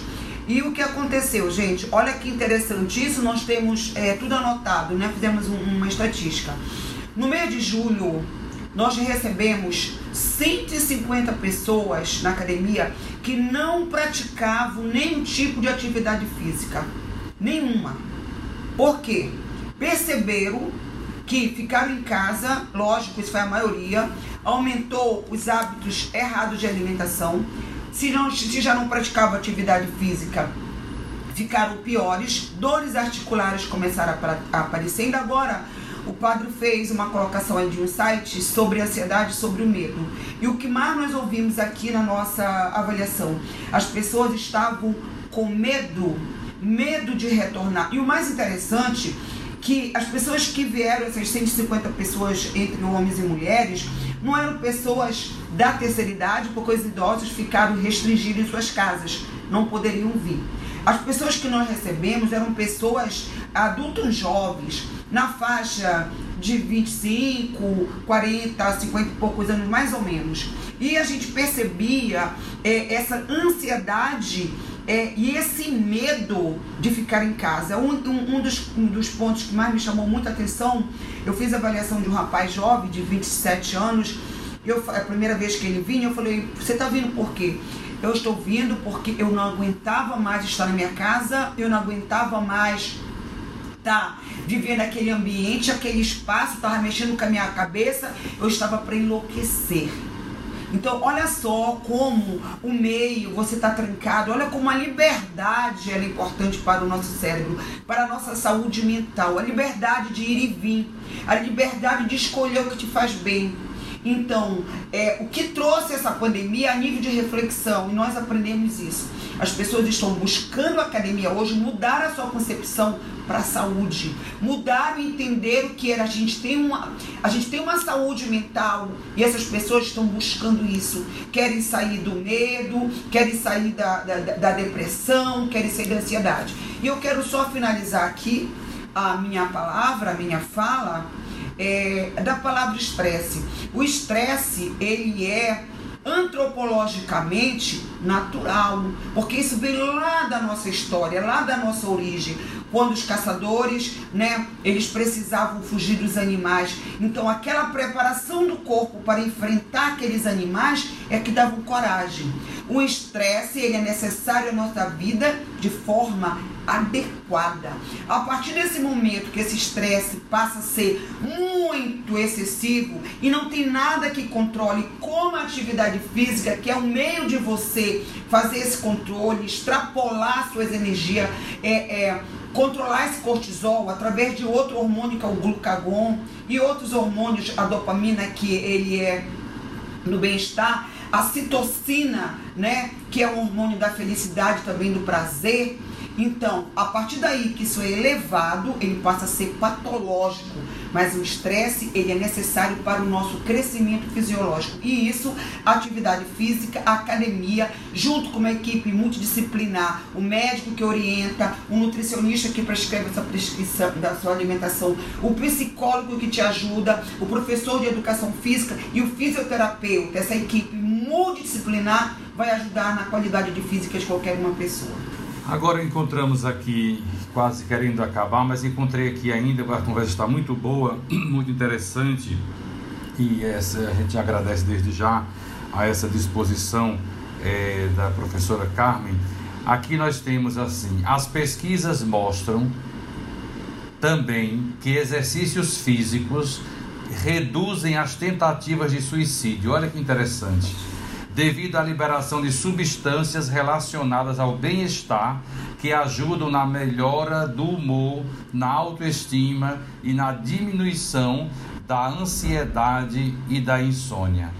E o que aconteceu, gente? Olha que interessante isso, nós temos é, tudo anotado, né? Fizemos um, uma estatística. No mês de julho, nós recebemos 150 pessoas na academia que não praticavam nenhum tipo de atividade física. Nenhuma. Por quê? Perceberam que ficaram em casa, lógico, isso foi a maioria, aumentou os hábitos errados de alimentação. Se, não, se já não praticava atividade física, ficaram piores, dores articulares começaram a, a aparecer. Ainda agora, o padre fez uma colocação aí de um site sobre ansiedade, sobre o medo. E o que mais nós ouvimos aqui na nossa avaliação? As pessoas estavam com medo, medo de retornar. E o mais interessante que as pessoas que vieram, essas 150 pessoas entre homens e mulheres, não eram pessoas da terceira idade, porque os idosos ficaram restringidos em suas casas, não poderiam vir. As pessoas que nós recebemos eram pessoas adultos jovens, na faixa de 25, 40, 50 e poucos anos, mais ou menos. E a gente percebia é, essa ansiedade é, e esse medo de ficar em casa. Um, um, um, dos, um dos pontos que mais me chamou muita atenção, eu fiz a avaliação de um rapaz jovem de 27 anos. Eu, a primeira vez que ele vinha, eu falei: Você está vindo por quê? Eu estou vindo porque eu não aguentava mais estar na minha casa, eu não aguentava mais tá vivendo aquele ambiente, aquele espaço, estava mexendo com a minha cabeça, eu estava para enlouquecer. Então, olha só como o meio, você está trancado, olha como a liberdade é importante para o nosso cérebro, para a nossa saúde mental, a liberdade de ir e vir, a liberdade de escolher o que te faz bem. Então, é, o que trouxe essa pandemia a nível de reflexão, e nós aprendemos isso. As pessoas estão buscando a academia hoje mudar a sua concepção para a saúde, mudar e entender o que era. A gente tem uma, a gente tem uma saúde mental e essas pessoas estão buscando isso. Querem sair do medo, querem sair da, da, da depressão, querem sair da ansiedade. E eu quero só finalizar aqui a minha palavra, a minha fala é, da palavra estresse. O estresse, ele é antropologicamente natural, porque isso vem lá da nossa história, lá da nossa origem quando os caçadores, né, eles precisavam fugir dos animais. Então, aquela preparação do corpo para enfrentar aqueles animais é que davam coragem. O estresse, ele é necessário à nossa vida de forma adequada. A partir desse momento que esse estresse passa a ser muito excessivo e não tem nada que controle como a atividade física, que é um meio de você fazer esse controle, extrapolar suas energias, é, é controlar esse cortisol através de outro hormônio que é o glucagon e outros hormônios, a dopamina que ele é no bem-estar, a citocina, né, que é o hormônio da felicidade também do prazer. Então, a partir daí que isso é elevado, ele passa a ser patológico mas o estresse ele é necessário para o nosso crescimento fisiológico. E isso, atividade física, academia, junto com uma equipe multidisciplinar, o médico que orienta, o nutricionista que prescreve essa prescrição da sua alimentação, o psicólogo que te ajuda, o professor de educação física e o fisioterapeuta, essa equipe multidisciplinar vai ajudar na qualidade de física de qualquer uma pessoa. Agora encontramos aqui, quase querendo acabar, mas encontrei aqui ainda, a conversa está muito boa, muito interessante, e essa, a gente agradece desde já a essa disposição é, da professora Carmen. Aqui nós temos assim: as pesquisas mostram também que exercícios físicos reduzem as tentativas de suicídio. Olha que interessante devido à liberação de substâncias relacionadas ao bem-estar que ajudam na melhora do humor, na autoestima e na diminuição da ansiedade e da insônia.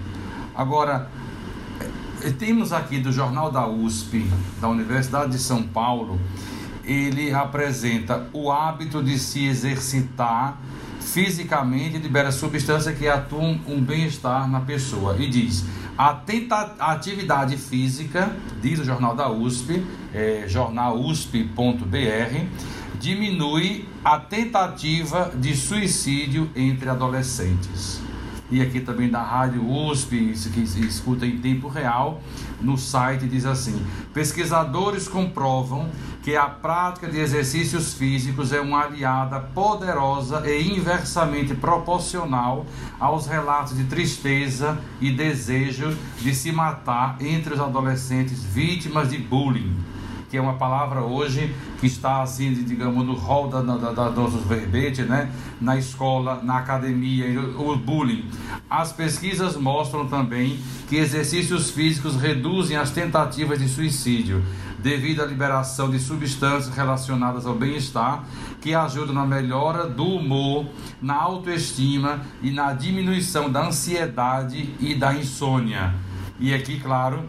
Agora, eh, temos aqui do Jornal da USP, da Universidade de São Paulo, ele apresenta o hábito de se exercitar fisicamente libera substâncias que atuam um bem-estar na pessoa e diz a, tenta, a atividade física, diz o jornal da USP, é, jornal USP.br, diminui a tentativa de suicídio entre adolescentes e aqui também da Rádio USP, que escuta em tempo real, no site diz assim: pesquisadores comprovam que a prática de exercícios físicos é uma aliada poderosa e inversamente proporcional aos relatos de tristeza e desejo de se matar entre os adolescentes vítimas de bullying que é uma palavra hoje que está assim, digamos, no rol da, da, da nossos verbetes, né? Na escola, na academia, o bullying. As pesquisas mostram também que exercícios físicos reduzem as tentativas de suicídio devido à liberação de substâncias relacionadas ao bem-estar, que ajudam na melhora do humor, na autoestima e na diminuição da ansiedade e da insônia. E aqui, claro,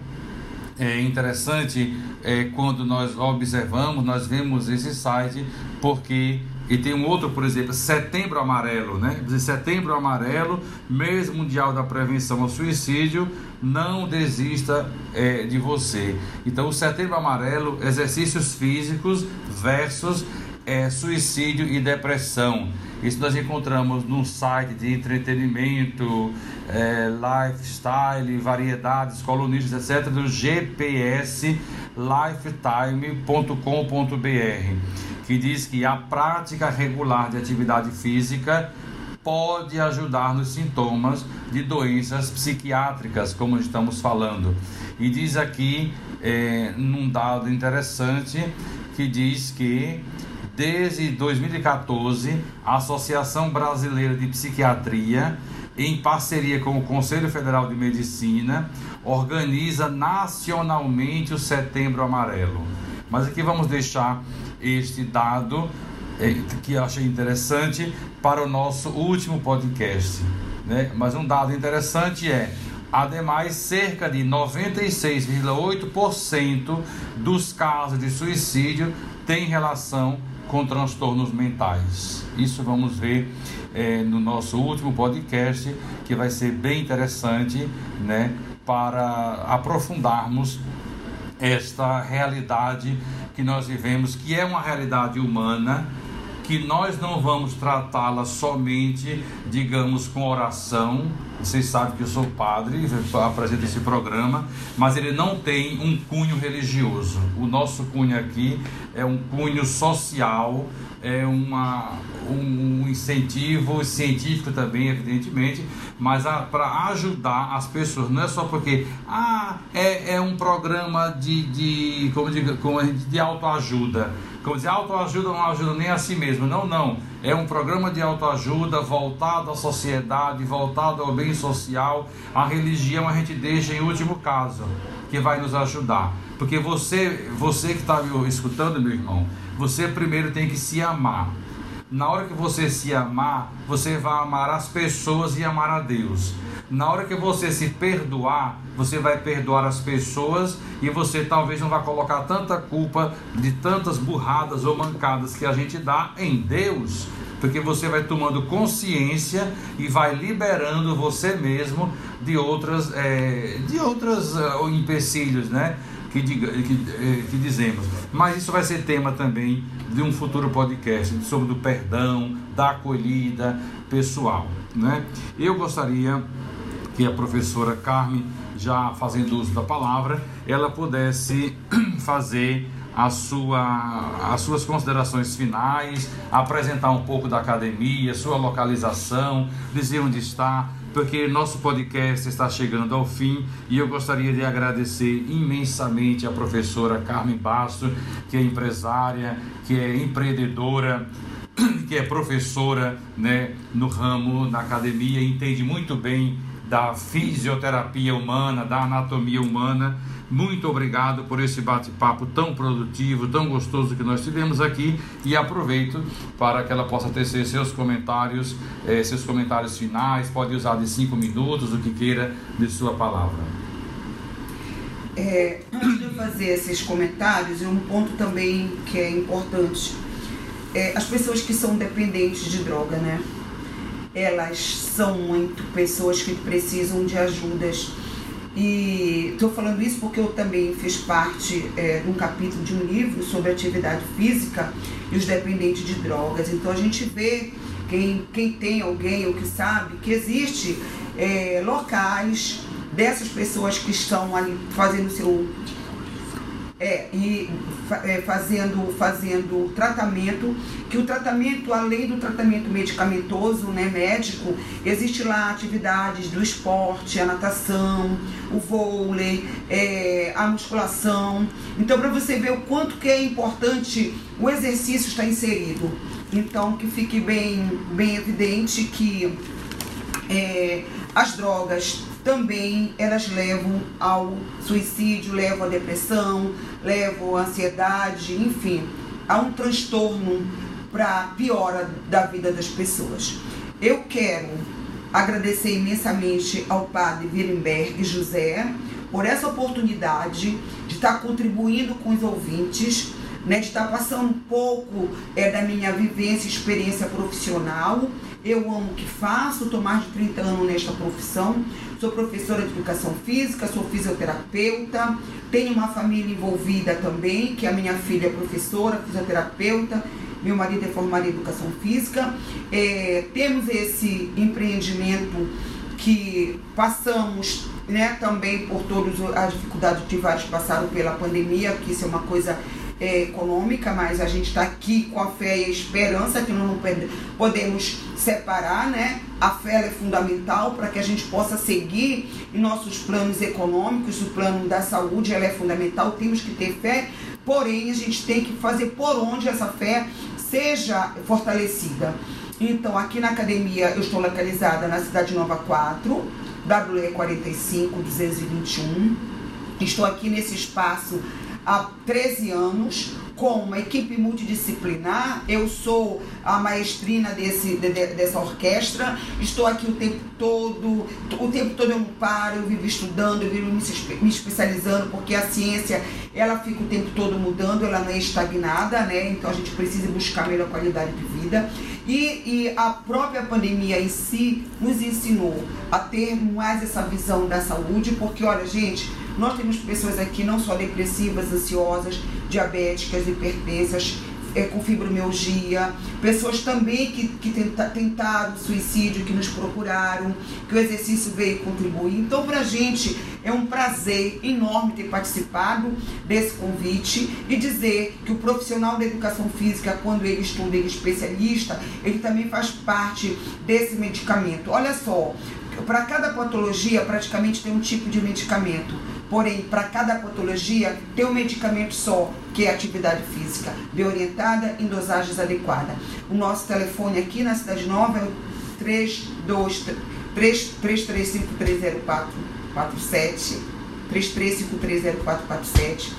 é interessante é, quando nós observamos, nós vemos esse site, porque e tem um outro, por exemplo, Setembro Amarelo, né? Setembro Amarelo, mês mundial da prevenção ao suicídio, não desista é, de você. Então, o Setembro Amarelo, exercícios físicos versus é, suicídio e depressão. Isso nós encontramos no site de entretenimento, é, lifestyle, variedades, colunistas, etc., do GPS lifetime.com.br, que diz que a prática regular de atividade física pode ajudar nos sintomas de doenças psiquiátricas, como estamos falando. E diz aqui, é, num dado interessante, que diz que desde 2014, a Associação Brasileira de Psiquiatria em parceria com o Conselho Federal de Medicina, organiza nacionalmente o Setembro Amarelo. Mas aqui vamos deixar este dado é, que eu achei interessante para o nosso último podcast. Né? Mas um dado interessante é, ademais, cerca de 96,8% dos casos de suicídio têm relação com transtornos mentais. Isso vamos ver é, no nosso último podcast, que vai ser bem interessante, né, para aprofundarmos esta realidade que nós vivemos, que é uma realidade humana, que nós não vamos tratá-la somente, digamos, com oração. Vocês sabem que eu sou padre, apresento esse programa, mas ele não tem um cunho religioso. O nosso cunho aqui é um cunho social, é uma, um incentivo científico também, evidentemente, mas para ajudar as pessoas, não é só porque ah, é, é um programa de, de, como digo, de autoajuda. Como dizer, autoajuda não ajuda nem a si mesmo. Não, não. É um programa de autoajuda voltado à sociedade, voltado ao bem social. A religião a gente deixa em último caso, que vai nos ajudar. Porque você, você que está me escutando, meu irmão, você primeiro tem que se amar. Na hora que você se amar, você vai amar as pessoas e amar a Deus. Na hora que você se perdoar, você vai perdoar as pessoas e você talvez não vai colocar tanta culpa de tantas burradas ou mancadas que a gente dá em Deus, porque você vai tomando consciência e vai liberando você mesmo de outras, é, de outras uh, empecilhos, né? Que, diga, que, eh, que dizemos. Mas isso vai ser tema também de um futuro podcast sobre o perdão, da acolhida pessoal. Né? Eu gostaria que a professora Carmen, já fazendo uso da palavra, ela pudesse fazer a sua, as suas considerações finais, apresentar um pouco da academia, sua localização, dizer onde está, porque nosso podcast está chegando ao fim e eu gostaria de agradecer imensamente a professora Carmen Basto, que é empresária, que é empreendedora, que é professora né, no ramo da academia, entende muito bem da fisioterapia humana, da anatomia humana muito obrigado por esse bate-papo tão produtivo, tão gostoso que nós tivemos aqui e aproveito para que ela possa tecer seus comentários, eh, seus comentários finais, pode usar de cinco minutos, o que queira de sua palavra. É, antes de eu fazer esses comentários, um ponto também que é importante. É, as pessoas que são dependentes de droga, né? Elas são muito pessoas que precisam de ajudas E estou falando isso porque eu também fiz parte é, de um capítulo de um livro sobre atividade física e os dependentes de drogas. Então a gente vê quem, quem tem alguém ou que sabe que existe é, locais dessas pessoas que estão ali fazendo seu é, e é, fazendo, fazendo tratamento, que o tratamento, além do tratamento medicamentoso, né, médico, existe lá atividades do esporte, a natação, o vôlei, é, a musculação. Então, para você ver o quanto que é importante o exercício estar inserido. Então, que fique bem, bem evidente que é, as drogas também elas levam ao suicídio, levam à depressão, levam à ansiedade, enfim, a um transtorno para piora da vida das pessoas. Eu quero agradecer imensamente ao padre Wittenberg José por essa oportunidade de estar contribuindo com os ouvintes né, de estar passando um pouco é, da minha vivência e experiência profissional. Eu amo o que faço, estou mais de 30 anos nesta profissão. Sou professora de educação física, sou fisioterapeuta, tenho uma família envolvida também, que a minha filha é professora, fisioterapeuta, meu marido é formado em educação física. É, temos esse empreendimento que passamos né, também por todas as dificuldades que vários passaram pela pandemia, que isso é uma coisa é, econômica, mas a gente está aqui com a fé e a esperança que não podemos separar, né? A fé é fundamental para que a gente possa seguir em nossos planos econômicos, o plano da saúde ela é fundamental, temos que ter fé, porém a gente tem que fazer por onde essa fé seja fortalecida. Então, aqui na academia eu estou localizada na Cidade Nova 4, WE 45 221. Estou aqui nesse espaço há 13 anos com uma equipe multidisciplinar. Eu sou a maestrina desse, de, dessa orquestra. Estou aqui o tempo todo, o tempo todo eu não paro, eu vivo estudando, eu vivo me, me especializando, porque a ciência ela fica o tempo todo mudando, ela não é estagnada, né? Então a gente precisa buscar melhor qualidade de vida. E, e a própria pandemia em si nos ensinou a ter mais essa visão da saúde, porque olha, gente nós temos pessoas aqui não só depressivas, ansiosas, diabéticas, hipertensas, é, com fibromialgia, pessoas também que, que tenta, tentaram suicídio, que nos procuraram, que o exercício veio contribuir. Então, para a gente é um prazer enorme ter participado desse convite e dizer que o profissional da educação física, quando ele estuda, ele é especialista, ele também faz parte desse medicamento. Olha só, para cada patologia praticamente tem um tipo de medicamento. Porém, para cada patologia tem um medicamento só, que é atividade física, bem orientada, em dosagens adequadas. O nosso telefone aqui na Cidade Nova é o 33530447, 33530447,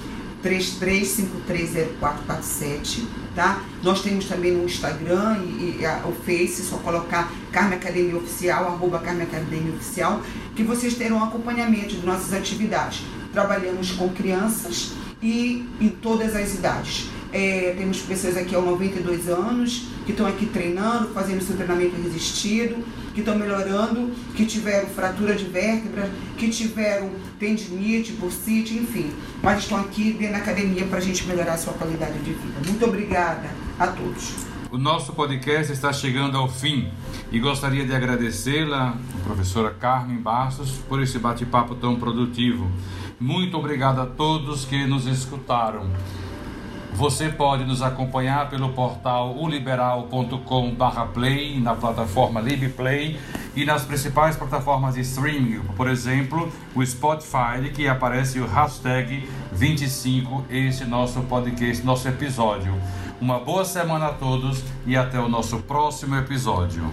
33530447 tá? Nós temos também no Instagram e, e a, o Face, só colocar Carme Academia Oficial, arroba Carme Academia Oficial, que vocês terão acompanhamento de nossas atividades. Trabalhamos com crianças e em todas as idades. É, temos pessoas aqui há 92 anos que estão aqui treinando, fazendo seu treinamento resistido, que estão melhorando, que tiveram fratura de vértebra, que tiveram tendinite, bursite, enfim. Mas estão aqui dentro da academia para a gente melhorar a sua qualidade de vida. Muito obrigada a todos. O nosso podcast está chegando ao fim e gostaria de agradecê-la, professora Carmen Bastos, por esse bate-papo tão produtivo. Muito obrigado a todos que nos escutaram. Você pode nos acompanhar pelo portal uliberal.com/play na plataforma LibPlay e nas principais plataformas de streaming, por exemplo, o Spotify, que aparece o hashtag 25 esse nosso podcast, nosso episódio. Uma boa semana a todos e até o nosso próximo episódio.